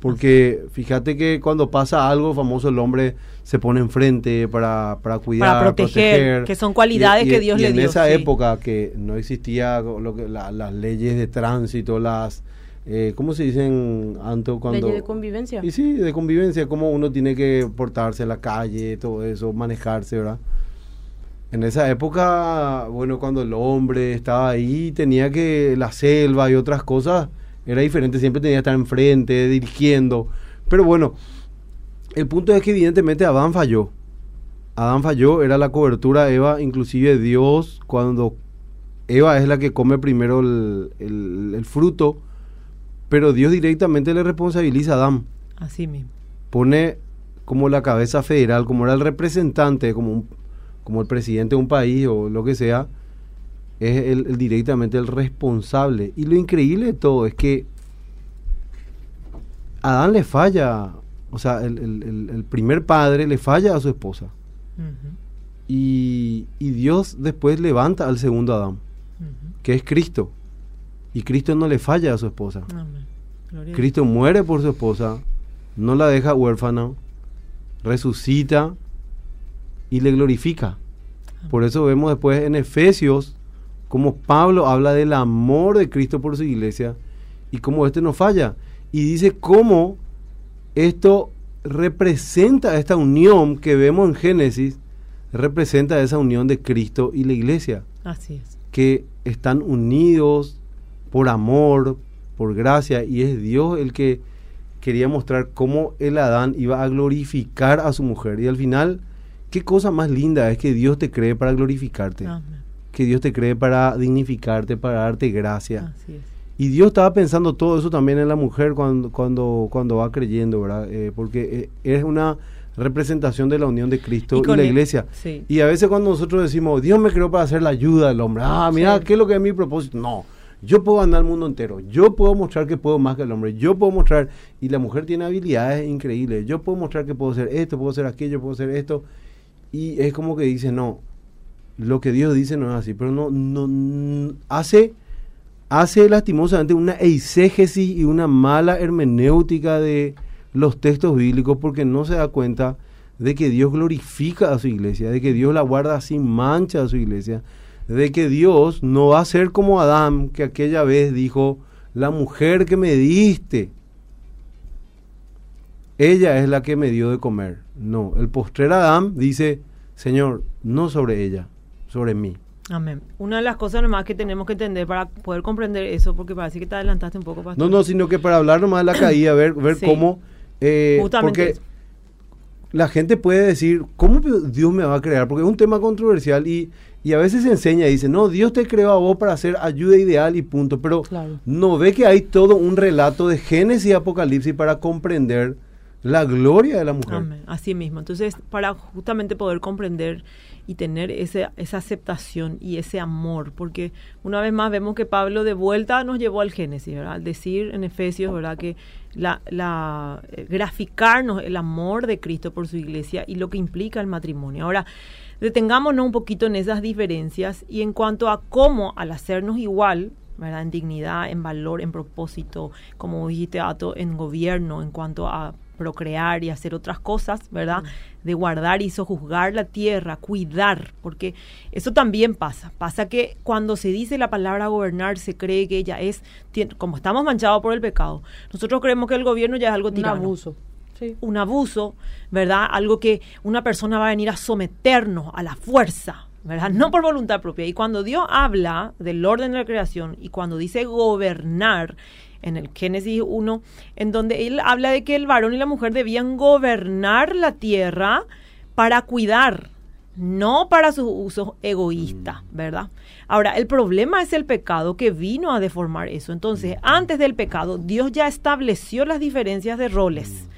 Porque fíjate que cuando pasa algo famoso, el hombre se pone enfrente para, para cuidar, Para proteger, que son cualidades que Dios y le en dio, esa sí. época que no existía lo que, la- las leyes de tránsito, las... Eh, ¿Cómo se dicen, Anto? Cuando, Leyes de convivencia. y sí, de convivencia, cómo uno tiene que portarse en la calle, todo eso, manejarse, ¿verdad? En esa época, bueno, cuando el hombre estaba ahí, tenía que la selva y otras cosas, era diferente, siempre tenía que estar enfrente, dirigiendo. Pero bueno, el punto es que evidentemente Adán falló. Adán falló, era la cobertura de Eva, inclusive Dios, cuando Eva es la que come primero el, el- el fruto, pero Dios directamente le responsabiliza a Adán Así mismo. pone como la cabeza federal, como era el representante, como, un- como el presidente de un país o lo que sea, es el, el directamente el responsable. Y lo increíble de todo es que Adán le falla, o sea, el, el- primer padre le falla a su esposa. Y, y Dios después levanta al segundo Adán, que es Cristo. Y Cristo no le falla a su esposa. Amén. Cristo muere por su esposa, no la deja huérfana, resucita y le glorifica. Por eso vemos después en Efesios como Pablo habla del amor de Cristo por su iglesia y cómo este no falla. Y dice cómo esto representa esta unión que vemos en Génesis, representa esa unión de Cristo y la iglesia Así es. que están unidos por amor, por gracia, y es Dios el que quería mostrar cómo el Adán iba a glorificar a su mujer. Y al final, qué cosa más linda es que Dios te cree para glorificarte, Amén. Que Dios te cree para dignificarte, para darte gracia. Así es. Y Dios estaba pensando todo eso también en la mujer cuando, cuando, cuando va creyendo, ¿verdad? Eh, porque eh, es una representación de la unión de Cristo y, la iglesia. Y a veces cuando nosotros decimos, Dios me creó para hacer la ayuda del hombre, ah, mira, ¿qué es lo que es mi propósito? No, yo puedo andar al mundo entero, yo puedo mostrar que puedo más que el hombre, yo puedo mostrar, y la mujer tiene habilidades increíbles, yo puedo mostrar que puedo hacer esto, puedo hacer aquello, puedo hacer esto, y es como que dice, no, lo que Dios dice no es así, pero no, no, hace, hace lastimosamente una eisegesis y una mala hermenéutica de los textos bíblicos porque no se da cuenta de que Dios glorifica a su iglesia, de que Dios la guarda sin mancha a su iglesia, de que Dios no va a ser como Adán, que aquella vez dijo, la mujer que me diste, ella es la que me dio de comer. No, el postrer Adán dice, Señor, no sobre ella, sobre mí. Amén. Una de las cosas nomás que tenemos que entender para poder comprender eso, porque parece que te adelantaste un poco, pastor. No, no, sino que para hablar nomás de la caída, ver, ver cómo... Eh, porque la gente puede decir, ¿cómo Dios me va a crear? Porque es un tema controversial y, y a veces se enseña y dice, no, Dios te creó a vos para hacer ayuda ideal y punto. Pero no ve que hay todo un relato de Génesis y Apocalipsis para comprender la gloria de la mujer. Amén. Así mismo. Entonces, para justamente poder comprender y tener ese, esa aceptación y ese amor, porque una vez más vemos que Pablo de vuelta nos llevó al Génesis, ¿verdad? Al decir en Efesios, ¿verdad? Que la, eh, graficarnos el amor de Cristo por su iglesia y lo que implica el matrimonio. Ahora, detengámonos un poquito en esas diferencias y en cuanto a cómo al hacernos igual, ¿verdad? En dignidad, en valor, en propósito, como dijiste, Ato, en gobierno, en cuanto a procrear y hacer otras cosas, ¿verdad? De guardar y sojuzgar la tierra, cuidar, porque eso también pasa. Pasa que cuando se dice la palabra gobernar, se cree que ella es, como estamos manchados por el pecado, nosotros creemos que el gobierno ya es algo tirano. Un abuso. Un abuso, ¿verdad? Algo que una persona va a venir a someternos a la fuerza, ¿verdad? No por voluntad propia. Y cuando Dios habla del orden de la creación y cuando dice gobernar, en el Génesis 1, en donde él habla de que el varón y la mujer debían gobernar la tierra para cuidar, no para sus usos egoístas, mm. ¿verdad? Ahora, el problema es el pecado que vino a deformar eso. Entonces, mm. antes del pecado, Dios ya estableció las diferencias de roles.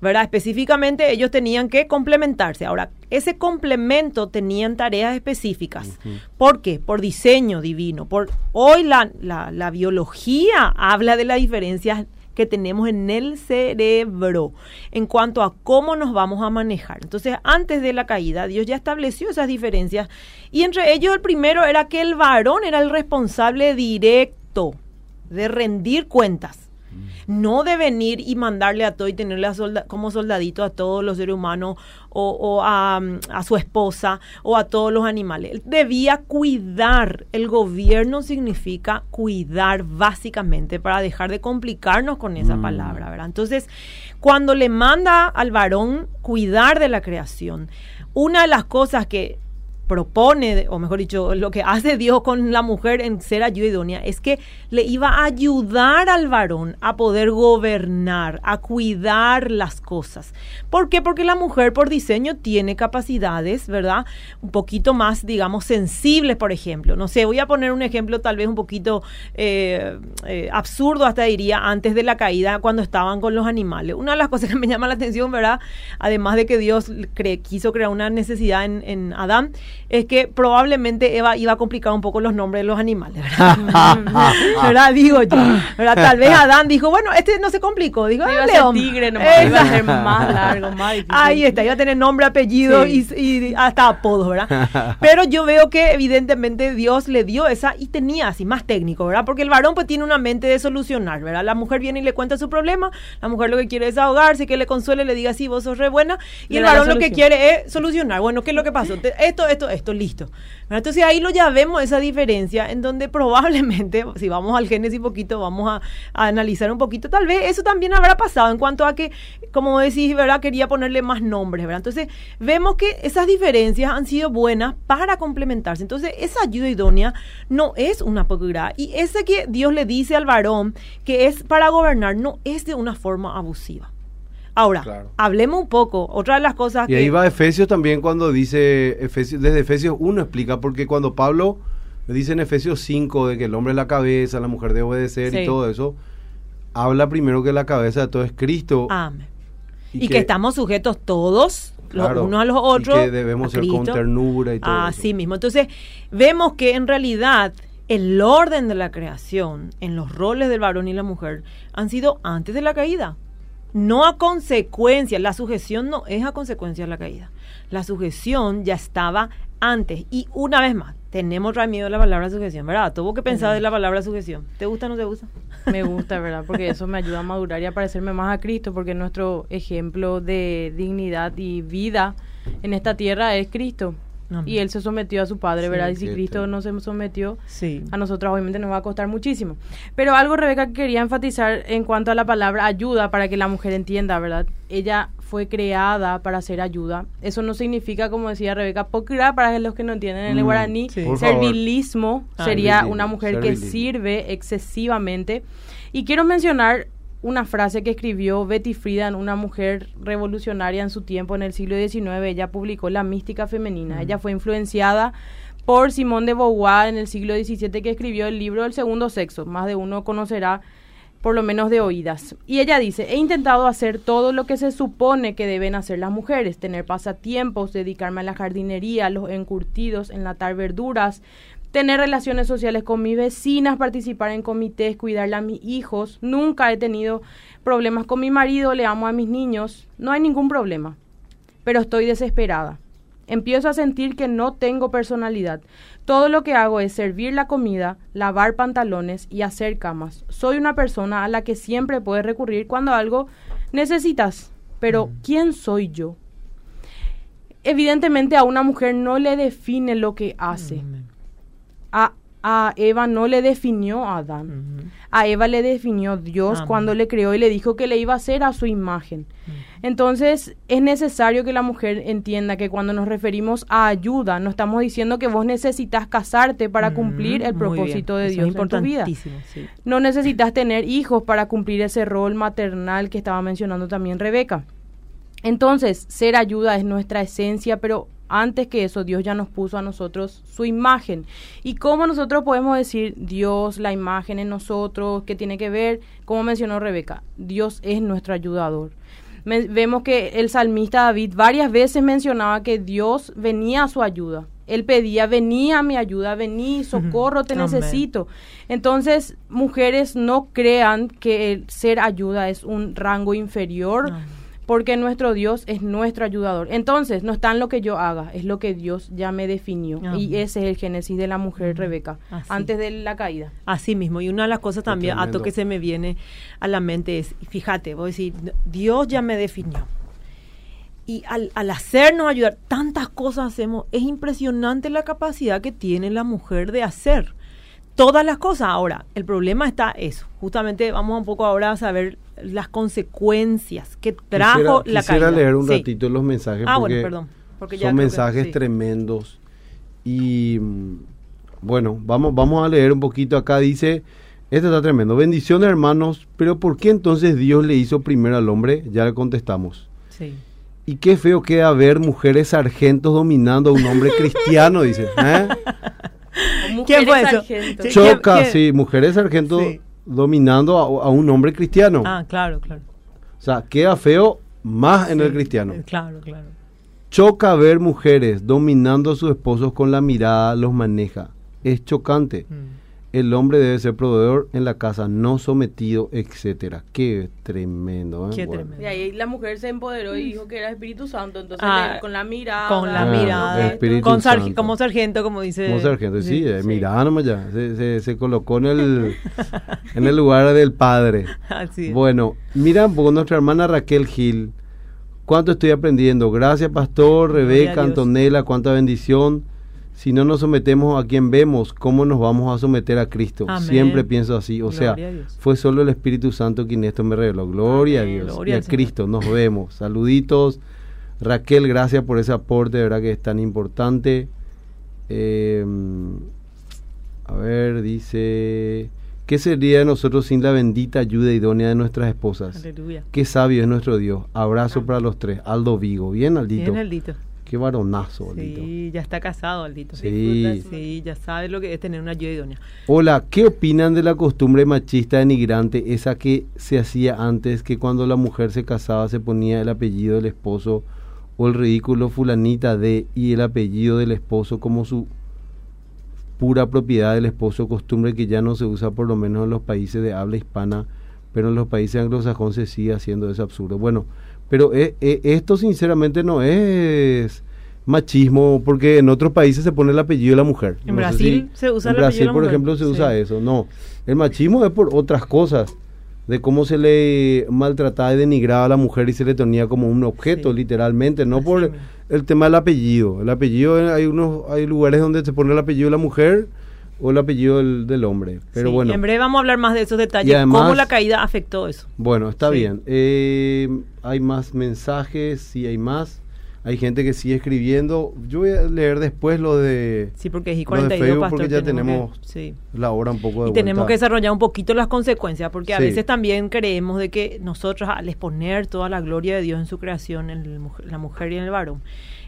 ¿Verdad? Específicamente ellos tenían que complementarse. Ahora, ese complemento tenían tareas específicas. ¿Por qué? Por diseño divino. Por, hoy la, la, biología habla de las diferencias que tenemos en el cerebro en cuanto a cómo nos vamos a manejar. Entonces, antes de la caída, Dios ya estableció esas diferencias y entre ellos el primero era que el varón era el responsable directo de rendir cuentas no de venir y mandarle a todo y tenerle como soldadito a todos los seres humanos o, a, su esposa o a todos los animales. Él debía cuidar. El gobierno significa cuidar básicamente para dejar de complicarnos con esa mm. palabra, ¿verdad? Entonces, cuando le manda al varón cuidar de la creación, una de las cosas que propone, o mejor dicho, lo que hace Dios con la mujer en ser ayuda idónea, es que le iba a ayudar al varón a poder gobernar, a cuidar las cosas. ¿Por qué? Porque la mujer por diseño tiene capacidades, ¿verdad? Un poquito más, digamos, sensibles, por ejemplo. No sé, voy a poner un ejemplo tal vez un poquito eh, eh, absurdo, hasta diría, antes de la caída, cuando estaban con los animales. Una de las cosas que me llama la atención, ¿verdad? Además de que Dios quiso crear una necesidad en, en Adán, es que probablemente Eva iba a complicar un poco los nombres de los animales, ¿verdad? Digo yo. ¿verdad? Tal vez Adán dijo, bueno, este no se complicó. Digo, iba a ser tigre nomás, iba a ser más largo, más difícil. Ahí está, iba a tener nombre, apellido y, hasta apodos, ¿verdad? Pero yo veo que evidentemente Dios le dio esa y tenía así, más técnico, ¿verdad? Porque el varón pues tiene una mente de solucionar, ¿verdad? La mujer viene y le cuenta su problema, la mujer lo que quiere es ahogarse, que le consuele, le diga, sí, vos sos re buena, y, el varón lo que quiere es solucionar. Bueno, ¿qué es lo que pasó? Esto, esto, esto listo. Entonces ahí lo ya vemos esa diferencia en donde probablemente, si vamos al Génesis poquito, vamos a, analizar un poquito, tal vez eso también habrá pasado en cuanto a que, como decís, ¿verdad? Quería ponerle más nombres, ¿verdad? Entonces vemos que esas diferencias han sido buenas para complementarse. Entonces esa ayuda idónea no es una posgrado y ese que Dios le dice al varón que es para gobernar no es de una forma abusiva. Ahora, hablemos un poco. Otra de las cosas y ahí va Efesios también cuando dice, Efesios, desde Efesios 1 explica, porque cuando Pablo dice en Efesios 5 de que el hombre es la cabeza, la mujer debe obedecer Sí. y todo eso, habla primero que la cabeza de todo es Cristo. Amén. Y, que, estamos sujetos todos, los Claro, unos a los y otros. que debemos a ser con ternura y todo Así eso. mismo. Entonces, vemos que en realidad el orden de la creación, en los roles del varón y la mujer, han sido antes de la caída. No a consecuencia. La sujeción no es a consecuencia de la caída. La sujeción ya estaba antes. Y una vez más, tenemos miedo a la palabra sujeción, ¿verdad? Tuvo que pensar de la palabra sujeción. ¿Te gusta o no te gusta? Me gusta, ¿verdad? Porque eso me ayuda a madurar y a parecerme más a Cristo, porque nuestro ejemplo de dignidad y vida en esta tierra es Cristo. Amén. Y Él se sometió a su Padre, Sí, ¿verdad? Y si Cristo no se sometió, Sí. a nosotros obviamente nos va a costar muchísimo. Pero algo, Rebeca, que quería enfatizar en cuanto a la palabra ayuda para que la mujer entienda, ¿verdad? Ella fue creada para hacer ayuda. Eso no significa, como decía Rebeca, pokra, para los que no entienden en el Mm, guaraní, sí. Servilismo Ah, sería una mujer que sirve excesivamente. Y quiero mencionar una frase que escribió Betty Friedan, una mujer revolucionaria en su tiempo, en el siglo XIX. Ella publicó La mística femenina. Ella fue influenciada por Simone de Beauvoir en el siglo XVII, que escribió el libro El segundo sexo. Más de uno conocerá, por lo menos de oídas. Y ella dice, he intentado hacer todo lo que se supone que deben hacer las mujeres, tener pasatiempos, dedicarme a la jardinería, a los encurtidos, enlatar verduras, tener relaciones sociales con mis vecinas, participar en comités, cuidarle a mis hijos. Nunca he tenido problemas con mi marido, le amo a mis niños, no hay ningún problema. Pero estoy desesperada. Empiezo a sentir que no tengo personalidad. Todo lo que hago es servir la comida, lavar pantalones y hacer camas. Soy una persona a la que siempre puedes recurrir cuando algo necesitas. Pero, ¿quién soy yo? Evidentemente a una mujer no le define lo que hace. A, a Eva no le definió a Adán. A Eva le definió Dios Amén. cuando le creó y le dijo que le iba a hacer a su imagen. Entonces es necesario que la mujer entienda que cuando nos referimos a ayuda, no estamos diciendo que vos necesitas casarte para cumplir el bien. propósito de Dios es en tu vida. sí. No necesitas tener hijos para cumplir ese rol maternal que estaba mencionando también Rebeca. Entonces, ser ayuda es nuestra esencia, pero antes que eso, Dios ya nos puso a nosotros su imagen. ¿Y cómo nosotros podemos decir Dios, la imagen en nosotros, qué tiene que ver? Como mencionó Rebeca, Dios es nuestro ayudador. Me- vemos que el salmista David varias veces mencionaba que Dios venía a su ayuda. Él pedía, venía a mi ayuda, vení, socorro, te necesito. Entonces, mujeres no crean que el ser ayuda es un rango inferior. Porque nuestro Dios es nuestro ayudador. Entonces, no está en lo que yo haga, es lo que Dios ya me definió. Y ese es el génesis de la mujer Rebeca, Así. antes de la caída. Así mismo, y una de las cosas también, a que se me viene a la mente es, fíjate, voy a decir, Dios ya me definió. Y al, al hacernos ayudar, tantas cosas hacemos, es impresionante la capacidad que tiene la mujer de hacer todas las cosas. Ahora, el problema está eso. Justamente vamos un poco ahora a saber las consecuencias que trajo quisiera, la quisiera caída. leer un Sí. ratito los mensajes Ah, porque bueno, perdón. Porque ya son que- mensajes sí. tremendos. Y mm, bueno, vamos, vamos a leer un poquito acá. Dice, este está tremendo. Bendiciones hermanos, pero ¿por qué entonces Dios le hizo primero al hombre? Ya le contestamos. Sí. Y qué feo queda ver mujeres sargentos dominando a un hombre cristiano, dice. ¿eh? ¿Quién fue Mujeres eso? Choca, sí, mujeres sargentos Sí. Dominando a, a un hombre cristiano. Ah, claro, claro. O sea, queda feo más en el cristiano. eh, Claro, claro. Choca ver mujeres dominando a sus esposos con la mirada, los maneja. Es chocante. Mm. El hombre debe ser proveedor en la casa, no sometido, etcétera. Qué tremendo. ¿eh? Qué Bueno. tremendo. Y ahí la mujer se empoderó y dijo que era Espíritu Santo, entonces Ah, le- con la mirada. con la Ah, mirada, Espíritu con sarg- Santo. como sargento, como dice. Como sargento, sí, eh, sí. mirá nomás ya. Se, se- se colocó en el, en el lugar del padre. Así es. Bueno, mira un poco nuestra hermana Raquel Gil. ¿Cuánto estoy aprendiendo? Gracias, Pastor, Rebeca. Antonella, cuánta bendición. Si no nos sometemos a quien vemos, ¿cómo nos vamos a someter a Cristo? Amén. Siempre pienso así. O sea, Gloria fue solo el Espíritu Santo quien esto me reveló. Gloria Amén. a Dios. Gloria y a Señor. Cristo. Nos vemos. Saluditos. Raquel, gracias por ese aporte, de verdad que es tan importante. Eh, a ver, dice, ¿qué sería de nosotros sin la bendita ayuda idónea de nuestras esposas? Aleluya. Qué sabio es nuestro Dios. Abrazo para los tres. Aldo Vigo. Bien, Aldito. Bien, Aldito. Qué varonazo, Aldito. Sí, ya está casado, Aldito. Sí. Sí, ya sabe lo que es tener una ayuda idónea. Hola, ¿qué opinan de la costumbre machista denigrante, esa que se hacía antes, que cuando la mujer se casaba se ponía el apellido del esposo o el ridículo fulanita de y el apellido del esposo como su pura propiedad del esposo, costumbre que ya no se usa por lo menos en los países de habla hispana, pero en los países anglosajones se sigue haciendo ese absurdo. Bueno, pero eh, eh, esto sinceramente no es machismo, porque en otros países se pone el apellido de la mujer. En No Brasil si- se usa en el apellido Brasil, de la por mujer. ejemplo, se usa Sí. eso. No, el machismo es por otras cosas, de cómo se le maltrataba y denigraba a la mujer y se le tenía como un objeto, Sí. literalmente, no Así por mismo. el tema del apellido. El apellido, eh, hay unos hay lugares donde se pone el apellido de la mujer o el apellido del, del hombre. Pero Sí, bueno. En breve vamos a hablar más de esos detalles, Y además- cómo la caída afectó eso. Bueno, está Sí. bien. Eh, hay más mensajes, sí hay más. Hay gente que sigue escribiendo. Yo voy a leer después lo de Sí, porque es de 42 Facebook, pastor, porque ya tenemos tenemos que- sí. la hora un poco de Y tenemos vuelta. que desarrollar un poquito las consecuencias, porque a veces también creemos de que nosotros al exponer toda la gloria de Dios en su creación, en la mujer y en el varón,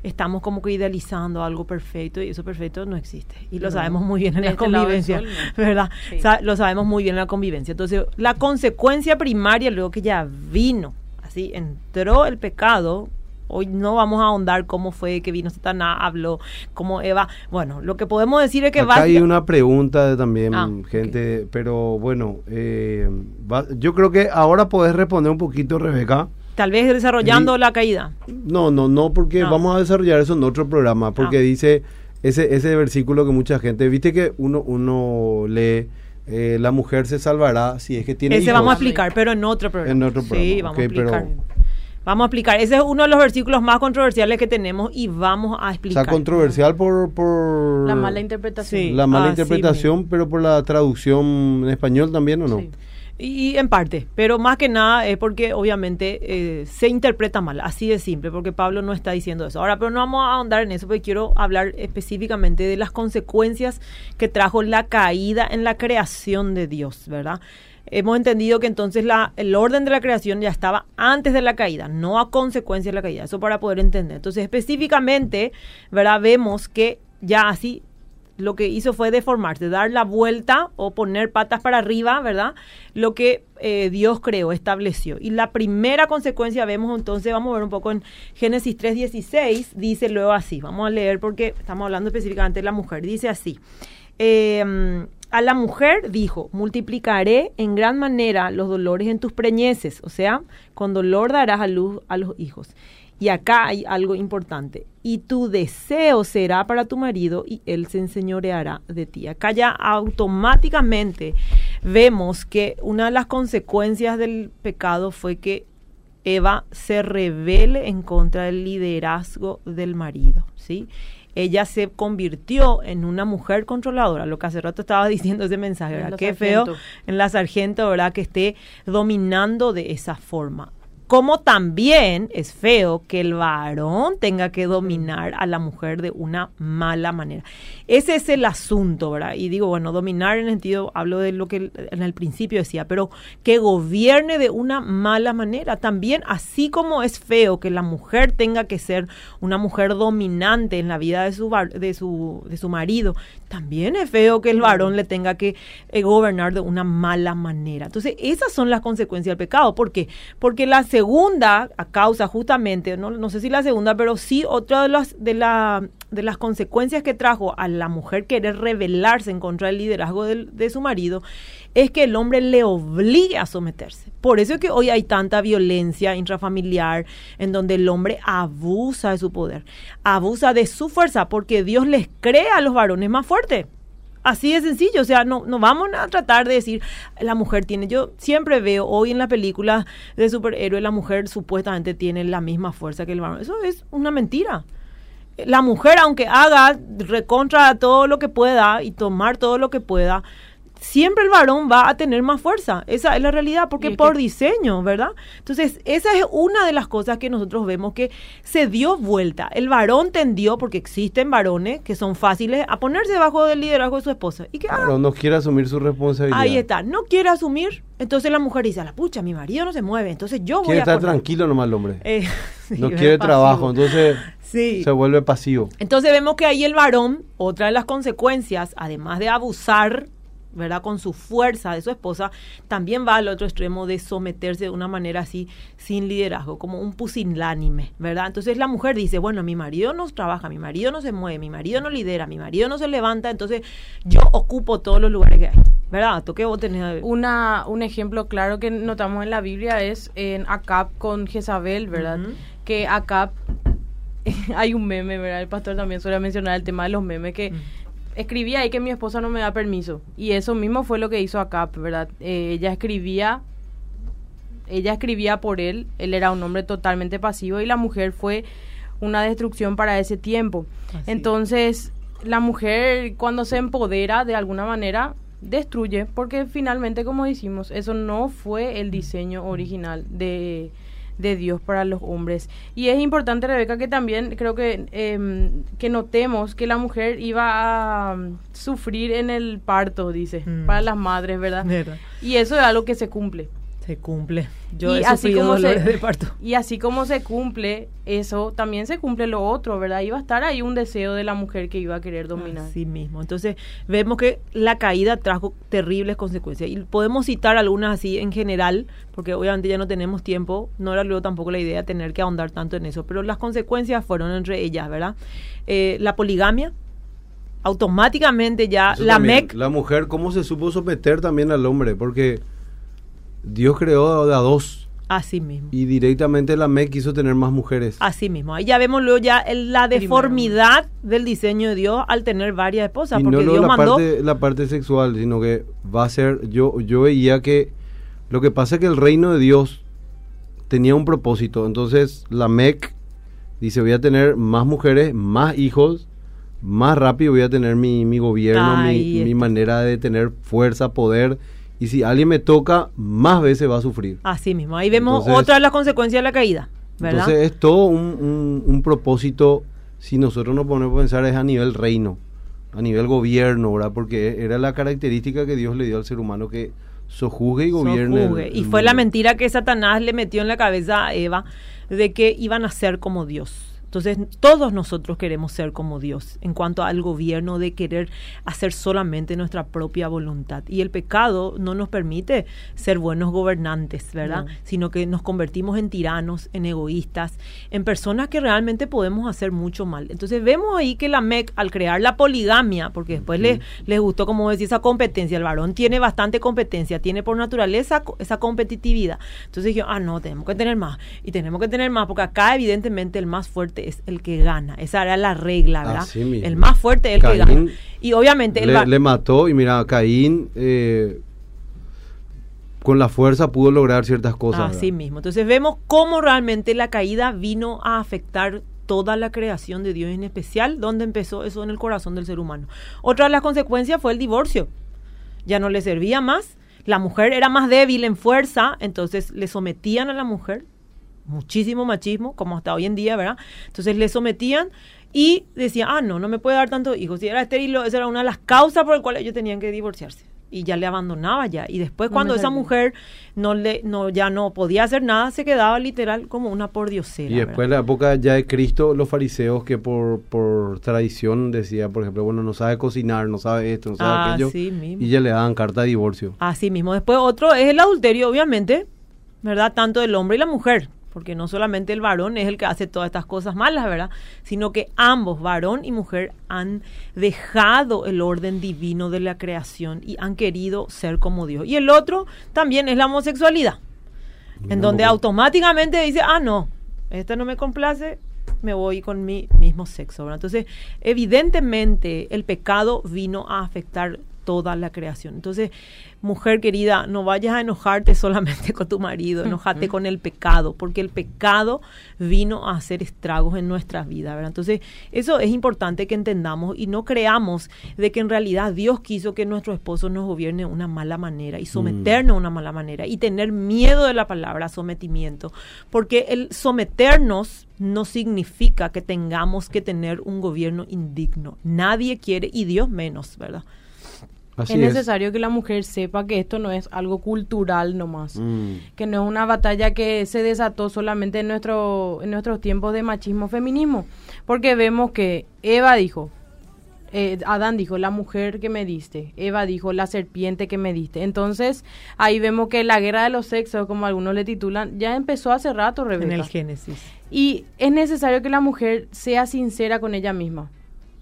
estamos como que idealizando algo perfecto y eso perfecto no existe. Y lo No. sabemos muy bien en De la este convivencia, sol, ¿verdad? Sí. Sa- lo sabemos muy bien en la convivencia. Entonces, la consecuencia primaria, luego que ya vino, así entró el pecado. Hoy no vamos a ahondar cómo fue que vino Satanás, habló, cómo Eva. Bueno, lo que podemos decir es que Acá hay básica- una pregunta de también, Ah, gente, pero bueno, eh, va- yo creo que ahora podés responder un poquito, Rebeca. Tal vez desarrollando Sí. la caída. No, no, no, porque No. vamos a desarrollar eso en otro programa, porque Ah. dice ese, ese versículo que mucha gente, viste que uno, uno lee, eh, la mujer se salvará si es que tiene Ese hijos. vamos a explicar, pero en otro programa. En otro Sí, programa, vamos ok, a explicar. pero- Vamos a explicar. Ese es uno de los versículos más controversiales que tenemos y vamos a explicar. sea, controversial por, por La mala interpretación. Sí. la mala Ah, interpretación, pero por la traducción en español también, ¿o no? Sí. Y en parte, pero más que nada es porque obviamente eh, se interpreta mal, así de simple, porque Pablo no está diciendo eso. Ahora, pero no vamos a ahondar en eso porque quiero hablar específicamente de las consecuencias que trajo la caída en la creación de Dios, ¿verdad? Hemos entendido que entonces la, el orden de la creación ya estaba antes de la caída, no a consecuencia de la caída, eso para poder entender. Entonces, específicamente, ¿verdad? Vemos que ya así lo que hizo fue deformarse, dar la vuelta o poner patas para arriba, ¿verdad? Lo que eh, Dios creó, estableció. Y la primera consecuencia vemos entonces, vamos a ver un poco en Génesis 3.16, dice luego así, vamos a leer porque estamos hablando específicamente de la mujer, dice así. eh, a la mujer dijo, multiplicaré en gran manera los dolores en tus preñeces, o sea, con dolor darás a luz a los hijos. Y acá hay algo importante. Y tu deseo será para tu marido y él se enseñoreará de ti. Acá ya automáticamente vemos que una de las consecuencias del pecado fue que Eva se rebele en contra del liderazgo del marido, ¿sí? Ella se convirtió en una mujer controladora, lo que hace rato estaba diciendo ese mensaje, En ¿verdad? Qué feo en la sargento, ¿verdad? Que esté dominando de esa forma. Como también es feo que el varón tenga que dominar a la mujer de una mala manera. Ese es el asunto, ¿verdad? Y digo, bueno, dominar en el sentido, hablo de lo que en el principio decía, pero que gobierne de una mala manera. También, así como es feo que la mujer tenga que ser una mujer dominante en la vida de su, de su, de su marido, también es feo que el varón le tenga que eh, gobernar de una mala manera. Entonces, esas son las consecuencias del pecado. ¿Por qué? Porque la segunda a causa justamente, no, no sé si la segunda, pero sí otra de las, de, la, de las consecuencias que trajo a la mujer querer rebelarse en contra del liderazgo de su marido es que el hombre le obligue a someterse. Por eso es que hoy hay tanta violencia intrafamiliar en donde el hombre abusa de su poder, abusa de su fuerza, porque Dios les crea a los varones más fuertes. Así de sencillo, o sea, no, no vamos a tratar de decir, la mujer tiene, yo siempre veo hoy en las películas de superhéroes, la mujer supuestamente tiene la misma fuerza que el varón. Eso es una mentira. La mujer, aunque haga recontra todo lo que pueda y tomar todo lo que pueda, siempre el varón va a tener más fuerza. Esa es la realidad, porque por diseño, ¿verdad? Entonces, esa es una de las cosas que nosotros vemos que se dio vuelta. El varón tendió, porque existen varones que son fáciles, a ponerse debajo del liderazgo de su esposa. ¿Y que Pero no quiere asumir su responsabilidad. Ahí está, no quiere asumir. Entonces la mujer dice, a la pucha, mi marido no se mueve, entonces yo voy quiere a... estar tranquilo nomás el hombre. Eh, sí, no quiere trabajo, entonces sí. se vuelve pasivo. Entonces vemos que ahí el varón, otra de las consecuencias, además de abusar ¿verdad? Con su fuerza de su esposa, también va al otro extremo de someterse de una manera así, sin liderazgo, como un pusilánime, ¿verdad? Entonces la mujer dice, bueno, mi marido no trabaja, mi marido no se mueve, mi marido no lidera, mi marido no se levanta, entonces yo ocupo todos los lugares que hay, ¿verdad? ¿Tú qué vos tenés? Una, un ejemplo claro que notamos en la Biblia es en Acab con Jezabel, ¿verdad? Que Acab, hay un meme, ¿verdad? El pastor también suele mencionar el tema de los memes que escribía ahí que mi esposa no me da permiso. Y eso mismo fue lo que hizo acá, ¿verdad? Eh, ella escribía, ella escribía por él, él era un hombre totalmente pasivo y la mujer fue una destrucción para ese tiempo. Entonces, la mujer cuando se empodera de alguna manera destruye, porque finalmente, como decimos, eso no fue el diseño original de, de Dios para los hombres. Y es importante, Rebeca, que también creo que, em, que notemos que la mujer iba a mm, sufrir en el parto, dice, mm. para las madres, ¿verdad? Y eso es algo que se cumple. Se cumple. Yo y así como se, de parto. Y así como se cumple eso, también se cumple lo otro, ¿verdad? Iba a estar ahí un deseo de la mujer que iba a querer dominar. Sí mismo. Entonces, vemos que la caída trajo terribles consecuencias. Y podemos citar algunas así en general, porque obviamente ya no tenemos tiempo. No era luego tampoco la idea tener que ahondar tanto en eso. Pero las consecuencias fueron entre ellas, ¿verdad? Eh, la poligamia, automáticamente ya la MEC... La mujer, ¿cómo se supo someter también al hombre? Porque Dios creó de a dos. Así mismo. Y directamente la MEC quiso tener más mujeres. Así mismo. Ahí ya vemos luego ya la deformidad del diseño de Dios al tener varias esposas. Y porque no Dios la, mandó... parte, la parte sexual, sino que va a ser. Yo, yo veía que lo que pasa es que el reino de Dios tenía un propósito. Entonces la MEC dice: Voy a tener más mujeres, más hijos, más rápido voy a tener mi, mi gobierno, mi, mi manera de tener fuerza, poder y si alguien me toca, más veces va a sufrir. Así mismo, ahí vemos otra de las consecuencias de la caída, ¿verdad? Entonces es todo un, un, propósito, si nosotros nos ponemos a pensar, es a nivel reino, a nivel gobierno, ¿verdad? Porque era la característica que Dios le dio al ser humano que sojuzgue y gobierne. y fue la mentira que Satanás le metió en la cabeza a Eva de que iban a ser como Dios. Entonces, todos nosotros queremos ser como Dios en cuanto al gobierno de querer hacer solamente nuestra propia voluntad. Y el pecado no nos permite ser buenos gobernantes, ¿verdad? Sino que nos convertimos en tiranos, en egoístas, en personas que realmente podemos hacer mucho mal. Entonces, vemos ahí que la MEC, al crear la poligamia, porque después les, les gustó, como decía, esa competencia, el varón tiene bastante competencia, tiene por naturaleza esa competitividad. Entonces dije, ah, no, tenemos que tener más. Y tenemos que tener más, porque acá evidentemente el más fuerte es el que gana. Esa era la regla, ¿verdad? el más fuerte es el que gana. Y obviamente... Le, le mató y mira, Caín... Eh, con la fuerza pudo lograr ciertas cosas. Así mismo. Entonces vemos cómo realmente la caída vino a afectar toda la creación de Dios, en especial donde empezó eso en el corazón del ser humano. Otra de las consecuencias fue el divorcio. Ya no le servía más. La mujer era más débil en fuerza, entonces le sometían a la mujer muchísimo machismo, como hasta hoy en día, ¿verdad? Entonces le sometían y decían, ah, no, no me puede dar tantos hijos. Si era estéril, esa era una de las causas por las cuales ellos tenían que divorciarse. Y ya le abandonaba ya. Y después cuando esa mujer no le, no, ya no podía hacer nada, se quedaba literal como una pordiosera. Y después en la época ya de Cristo, los fariseos que por, por tradición decía, por ejemplo, bueno, no sabe cocinar, no sabe esto, no sabe aquello. Y ya le daban carta de divorcio. Así mismo. Después otro es el adulterio, obviamente, ¿verdad? Tanto del hombre y la mujer porque no solamente el varón es el que hace todas estas cosas malas, ¿verdad? Sino que ambos, varón y mujer, han dejado el orden divino de la creación y han querido ser como Dios. Y el otro también es la homosexualidad, en donde automáticamente dice, ah, no, esta no me complace, me voy con mi mismo sexo. ¿verdad? Entonces, evidentemente, el pecado vino a afectar toda la creación. Entonces, mujer querida, no vayas a enojarte solamente con tu marido, enojate con el pecado, porque el pecado vino a hacer estragos en nuestra vida, ¿verdad? Entonces, eso es importante que entendamos y no creamos de que en realidad Dios quiso que nuestro esposo nos gobierne de una mala manera y someternos de una mala manera y tener miedo de la palabra sometimiento, porque el someternos no significa que tengamos que tener un gobierno indigno. Nadie quiere, y Dios menos, ¿verdad? Es necesario que la mujer sepa que esto no es algo cultural nomás, mm. que no es una batalla que se desató solamente en, nuestro, en nuestros tiempos de machismo-feminismo, porque vemos que Eva dijo, eh, Adán dijo, la mujer que me diste, Eva dijo, la serpiente que me diste. Entonces, ahí vemos que la guerra de los sexos, como algunos le titulan, ya empezó hace rato, Rebeca. En el Génesis. Y es necesario que la mujer sea sincera con ella misma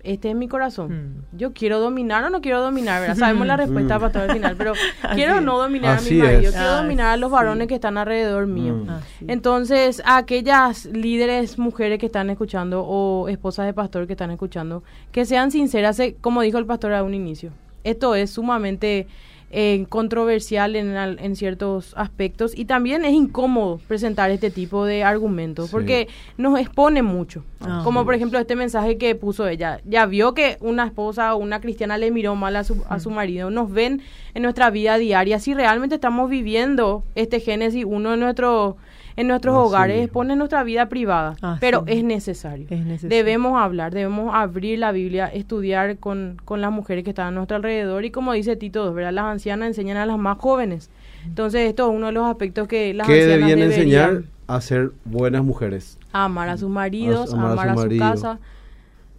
este es mi corazón. Hmm. Yo quiero dominar o no quiero dominar, ¿verdad? Sabemos la respuesta para todo el final, pero quiero no dominar a mi marido, quiero dominar a los varones que están alrededor mío. Hmm. Entonces, a aquellas líderes mujeres que están escuchando o esposas de pastor que están escuchando, que sean sinceras, eh, como dijo el pastor a un inicio. Esto es sumamente eh, controversial en, en, ciertos aspectos y también es incómodo presentar este tipo de argumentos porque nos expone mucho. Ah. como por ejemplo este mensaje que puso ella. Ya vio que una esposa o una cristiana le miró mal a su, a su mm. marido. Nos ven en nuestra vida diaria si realmente estamos viviendo este Génesis uno de nuestros en nuestros hogares, expone nuestra vida privada, pero es necesario. Debemos hablar, debemos abrir la Biblia, estudiar con, con las mujeres que están a nuestro alrededor y como dice Tito, ¿verdad? las ancianas enseñan a las más jóvenes. Entonces esto es uno de los aspectos que las ¿Qué ancianas debían enseñar a ser buenas mujeres. amar a sus maridos, amar, a, su, casa.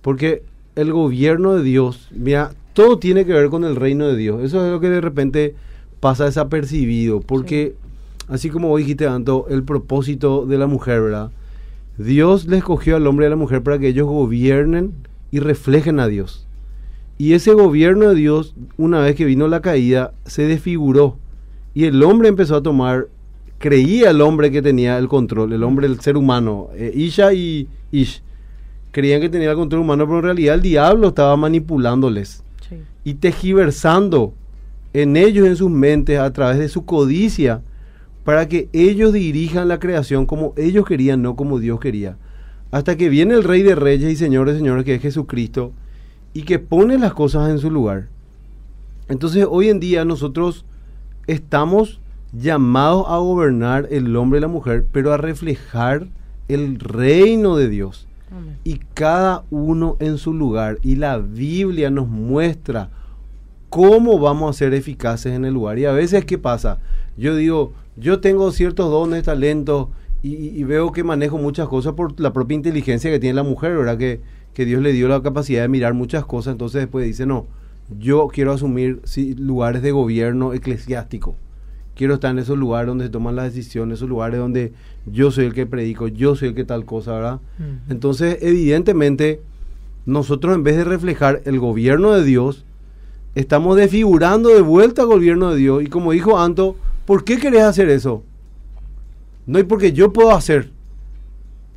Porque el gobierno de Dios, mira, todo tiene que ver con el reino de Dios. Eso es lo que de repente pasa desapercibido, porque así como vos dijiste, Anto, el propósito de la mujer, ¿verdad? Dios le escogió al hombre y a la mujer para que ellos gobiernen y reflejen a Dios. Y ese gobierno de Dios, una vez que vino la caída, se desfiguró. Y el hombre empezó a tomar, creía el hombre que tenía el control, el hombre, el ser humano, eh, Isha y Ish, creían que tenía el control humano, pero en realidad el diablo estaba manipulándoles y tejiversando en ellos, en sus mentes, a través de su codicia, para que ellos dirijan la creación como ellos querían, no como Dios quería. Hasta que viene el Rey de Reyes y Señores de Señores, que es Jesucristo, y que pone las cosas en su lugar. Entonces hoy en día nosotros estamos llamados a gobernar el hombre y la mujer, pero a reflejar el reino de Dios. Y cada uno en su lugar. Y la Biblia nos muestra cómo vamos a ser eficaces en el lugar. Y a veces, ¿qué pasa? Yo digo, yo tengo ciertos dones, talentos y, veo que manejo muchas cosas por la propia inteligencia que tiene la mujer, ¿verdad? Que, que Dios le dio la capacidad de mirar muchas cosas, entonces después dice, no, yo quiero asumir lugares de gobierno eclesiástico. Quiero estar en esos lugares donde se toman las decisiones, esos lugares donde yo soy el que predico, yo soy el que tal cosa, ¿verdad? Entonces, evidentemente, nosotros en vez de reflejar el gobierno de Dios, estamos desfigurando de vuelta al gobierno de Dios. Y como dijo Anto, ¿Por qué querés hacer eso? No hay porque yo puedo hacer.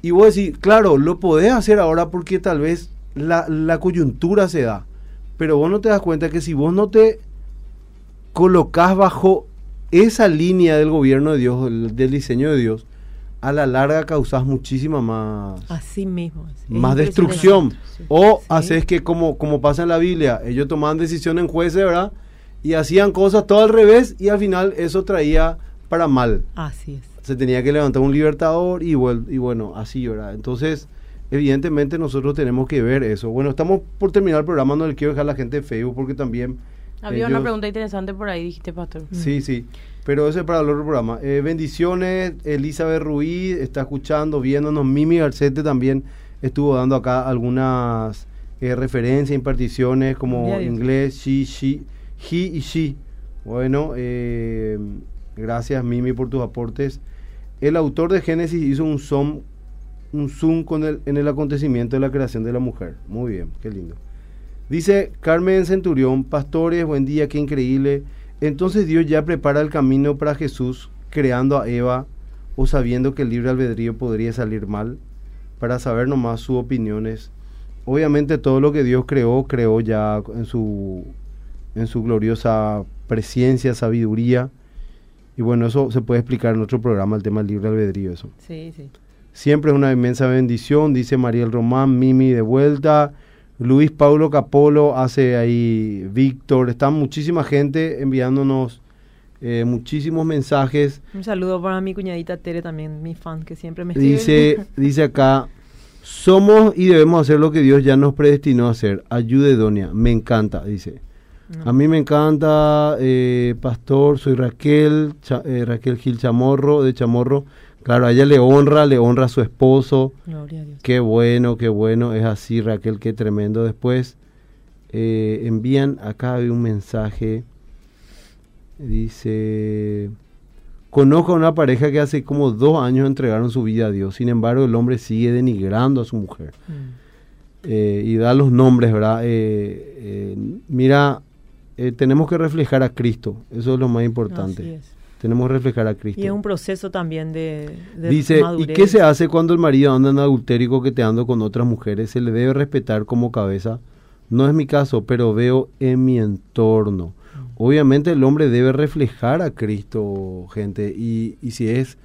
Y vos decís, claro, lo podés hacer ahora porque tal vez la, la coyuntura se da. Pero vos no te das cuenta que si vos no te colocas bajo esa línea del gobierno de Dios, del, diseño de Dios, a la larga causas muchísima más así mismo más destrucción o haces que como como pasa en la Biblia ellos tomaban decisiones en jueces verdad y hacían cosas todo al revés y al final eso traía para mal. Así es. Se tenía que levantar un libertador y, y bueno, así, ¿verdad? Entonces, evidentemente nosotros tenemos que ver eso. Bueno, estamos por terminar el programa, no le quiero dejar a la gente de Facebook porque también... Había una pregunta interesante por ahí, dijiste, Pastor. Sí, sí, pero ese es para el otro programa. Eh, bendiciones, Elizabeth Ruiz está escuchando, viéndonos, Mimi Garcete también estuvo dando acá algunas eh, referencias, imparticiones como inglés, sí, sí He y She. Bueno, eh, gracias Mimi por tus aportes. El autor de Génesis hizo un zoom, un zoom con el, en el acontecimiento de la creación de la mujer. Muy bien, qué lindo. Dice Carmen Centurión, pastores, buen día, qué increíble. Entonces Dios ya prepara el camino para Jesús, creando a Eva o sabiendo que el libre albedrío podría salir mal, para saber nomás sus opiniones. Obviamente todo lo que Dios creó, creó ya en su en su gloriosa presencia, sabiduría. Y bueno, eso se puede explicar en otro programa, el tema del libre albedrío, eso. Sí, sí. Siempre es una inmensa bendición, dice Mariel Román, Mimi de vuelta, Luis Paulo Capolo hace ahí, Víctor, está muchísima gente enviándonos eh, muchísimos mensajes. Un saludo para mi cuñadita Tere también, mi fan, que siempre me escribe. Dice, dice acá, somos y debemos hacer lo que Dios ya nos predestinó a hacer. Ayude, Doña, me encanta, dice. No. A mí me encanta, eh, pastor, soy Raquel, Cha- eh, Raquel Gil Chamorro, de Chamorro. Claro, a ella le honra, le honra a su esposo. Gloria a Dios. Qué bueno, qué bueno, es así Raquel, qué tremendo. Después eh, envían, acá hay un mensaje, dice, conozco a una pareja que hace como dos años entregaron su vida a Dios, sin embargo el hombre sigue denigrando a su mujer. Mm. Eh, y da los nombres, ¿verdad? Eh, mira, eh, tenemos que reflejar a Cristo, eso es lo más importante. Tenemos que reflejar a Cristo. Y es un proceso también de, de Dice, ¿y madurez. qué se hace cuando el marido anda en adulterio y coqueteando con otras mujeres? Se le debe respetar como cabeza. No es mi caso, pero veo en mi entorno. Obviamente el hombre debe reflejar a Cristo, gente, y, y si es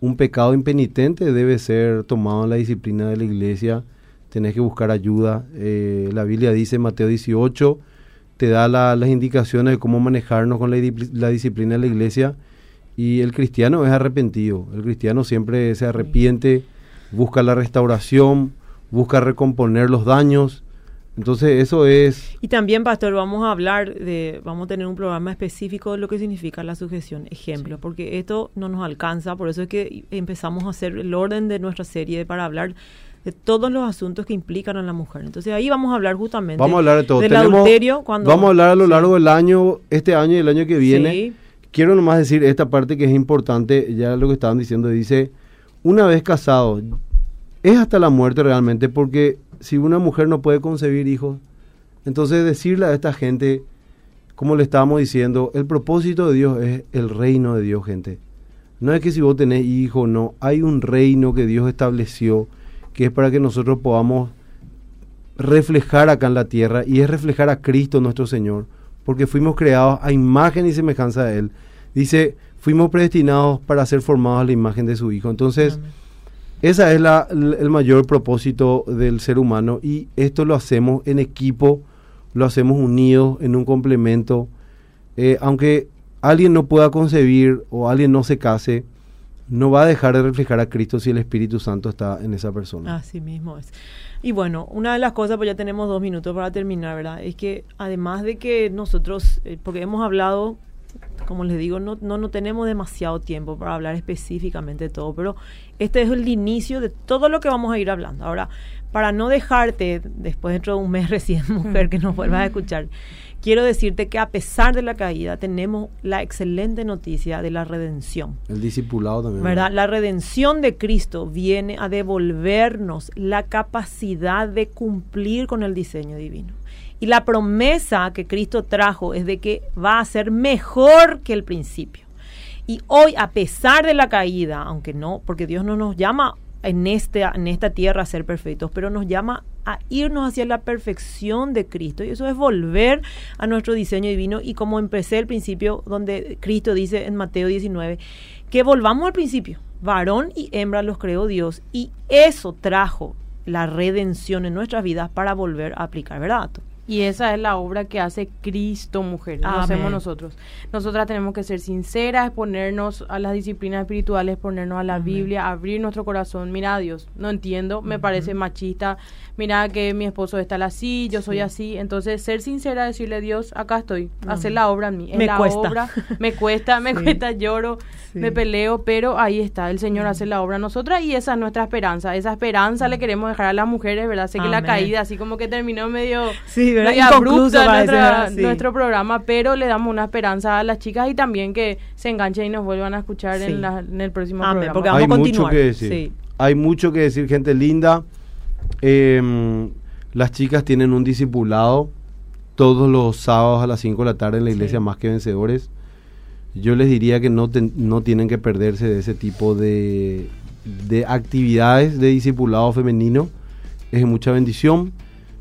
un pecado impenitente debe ser tomado en la disciplina de la iglesia. Tenés que buscar ayuda. Eh, la Biblia dice en Mateo 18, te da la- las indicaciones de cómo manejarnos con la, di- la disciplina de la iglesia. Y el cristiano es arrepentido. El cristiano siempre se arrepiente, busca la restauración, busca recomponer los daños. Entonces eso es... Y también, pastor, vamos a hablar de, vamos a tener un programa específico de lo que significa la sujeción, ejemplo, porque esto no nos alcanza, por eso es que empezamos a hacer el orden de nuestra serie para hablar de todos los asuntos que implican a la mujer. Entonces ahí vamos a hablar justamente Vamos a hablar de todo. del Tenemos- adulterio. Cuando, Vamos a hablar a lo Sí. largo del año, este año y el año que viene. Sí. Quiero nomás decir esta parte que es importante, ya lo que estaban diciendo, dice, una vez casado, es hasta la muerte realmente, porque si una mujer no puede concebir hijos, entonces decirle a esta gente, como le estábamos diciendo, el propósito de Dios es el reino de Dios, gente. No es que si vos tenés hijos, no, hay un reino que Dios estableció, que es para que nosotros podamos reflejar acá en la tierra, y es reflejar a Cristo nuestro Señor, porque fuimos creados a imagen y semejanza de Él. Dice, fuimos predestinados para ser formados a la imagen de su Hijo. Entonces, Amén. ese es la- el mayor propósito del ser humano y esto lo hacemos en equipo, lo hacemos unidos, en un complemento. Eh, aunque alguien no pueda concebir o alguien no se case, no va a dejar de reflejar a Cristo si el Espíritu Santo está en esa persona. Así mismo es. Y bueno, una de las cosas, pues ya tenemos dos minutos para terminar, ¿verdad? Es que además de que nosotros, eh, porque hemos hablado, como les digo, no, no, no tenemos demasiado tiempo para hablar específicamente de todo, pero este es el inicio de todo lo que vamos a ir hablando. Ahora, para no dejarte, después dentro de un mes recién, mujer, que nos vuelvas a escuchar, quiero decirte que a pesar de la caída, tenemos la excelente noticia de la redención. El discipulado también. ¿verdad? La redención de Cristo viene a devolvernos la capacidad de cumplir con el diseño divino. Y la promesa que Cristo trajo es de que va a ser mejor que el principio. Y hoy, a pesar de la caída, aunque no, porque Dios no nos llama en, este, en esta tierra ser perfectos, pero nos llama a irnos hacia la perfección de Cristo. Y eso es volver a nuestro diseño divino. Y como empecé el principio, donde Cristo dice en Mateo 19, que volvamos al principio. Varón y hembra los creó Dios. Y eso trajo la redención en nuestras vidas para volver a aplicar, ¿verdad? Y esa es la obra que hace Cristo, mujer. No hacemos nosotros. Nosotras tenemos que ser sinceras, ponernos a las disciplinas espirituales, ponernos a la Amén. Biblia, abrir nuestro corazón. Mira, Dios, no entiendo, me parece machista. Mira que mi esposo está así, yo soy Sí. así. Entonces, ser sincera, decirle, Dios, acá estoy. Amén. Hacer la obra en mí. Es Me la cuesta. obra. Me cuesta, me Sí. cuesta, lloro, Sí. me peleo, pero ahí está. El Señor hace la obra en nosotras y esa es nuestra esperanza. Esa esperanza le queremos dejar a las mujeres, ¿verdad? Sé que la caída, así como que terminó medio Sí, ¿verdad? Sí. nuestro programa, pero le damos una esperanza a las chicas y también que se enganchen y nos vuelvan a escuchar Sí. en, la- en el próximo Amén, programa. porque vamos Hay a mucho continuar. que decir. Sí. Hay mucho que decir, gente linda. Em, las chicas tienen un discipulado todos los sábados a las 5 de la tarde en la iglesia Sí. Más que Vencedores. Yo les diría que no, ten- no tienen que perderse de ese tipo de, de actividades de discipulado femenino. Es de mucha bendición.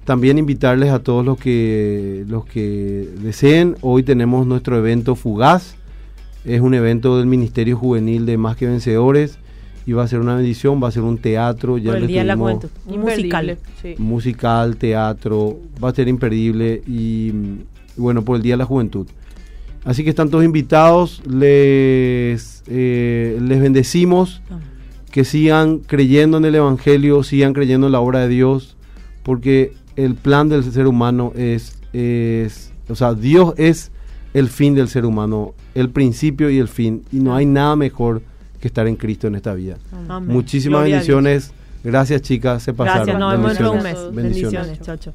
También invitarles a todos los que, los que deseen. Hoy tenemos nuestro evento Fugaz. Es un evento del Ministerio Juvenil de Más que Vencedores. Y va a ser una bendición, va a ser un teatro. Ya Por el Día de la Juventud. Y musical. Sí. musical, teatro, va a ser imperdible y, bueno, por el Día de la Juventud. Así que están todos invitados, les, eh, les bendecimos, que sigan creyendo en el Evangelio, sigan creyendo en la obra de Dios, porque el plan del ser humano es, es, o sea, Dios es el fin del ser humano, el principio y el fin, y no hay nada mejor que estar en Cristo en esta vida. Amén. Muchísimas Gloria bendiciones, gracias chicas, se pasaron. Gracias, nos vemos de un mes. Bendiciones. Bendiciones. Chao, chao.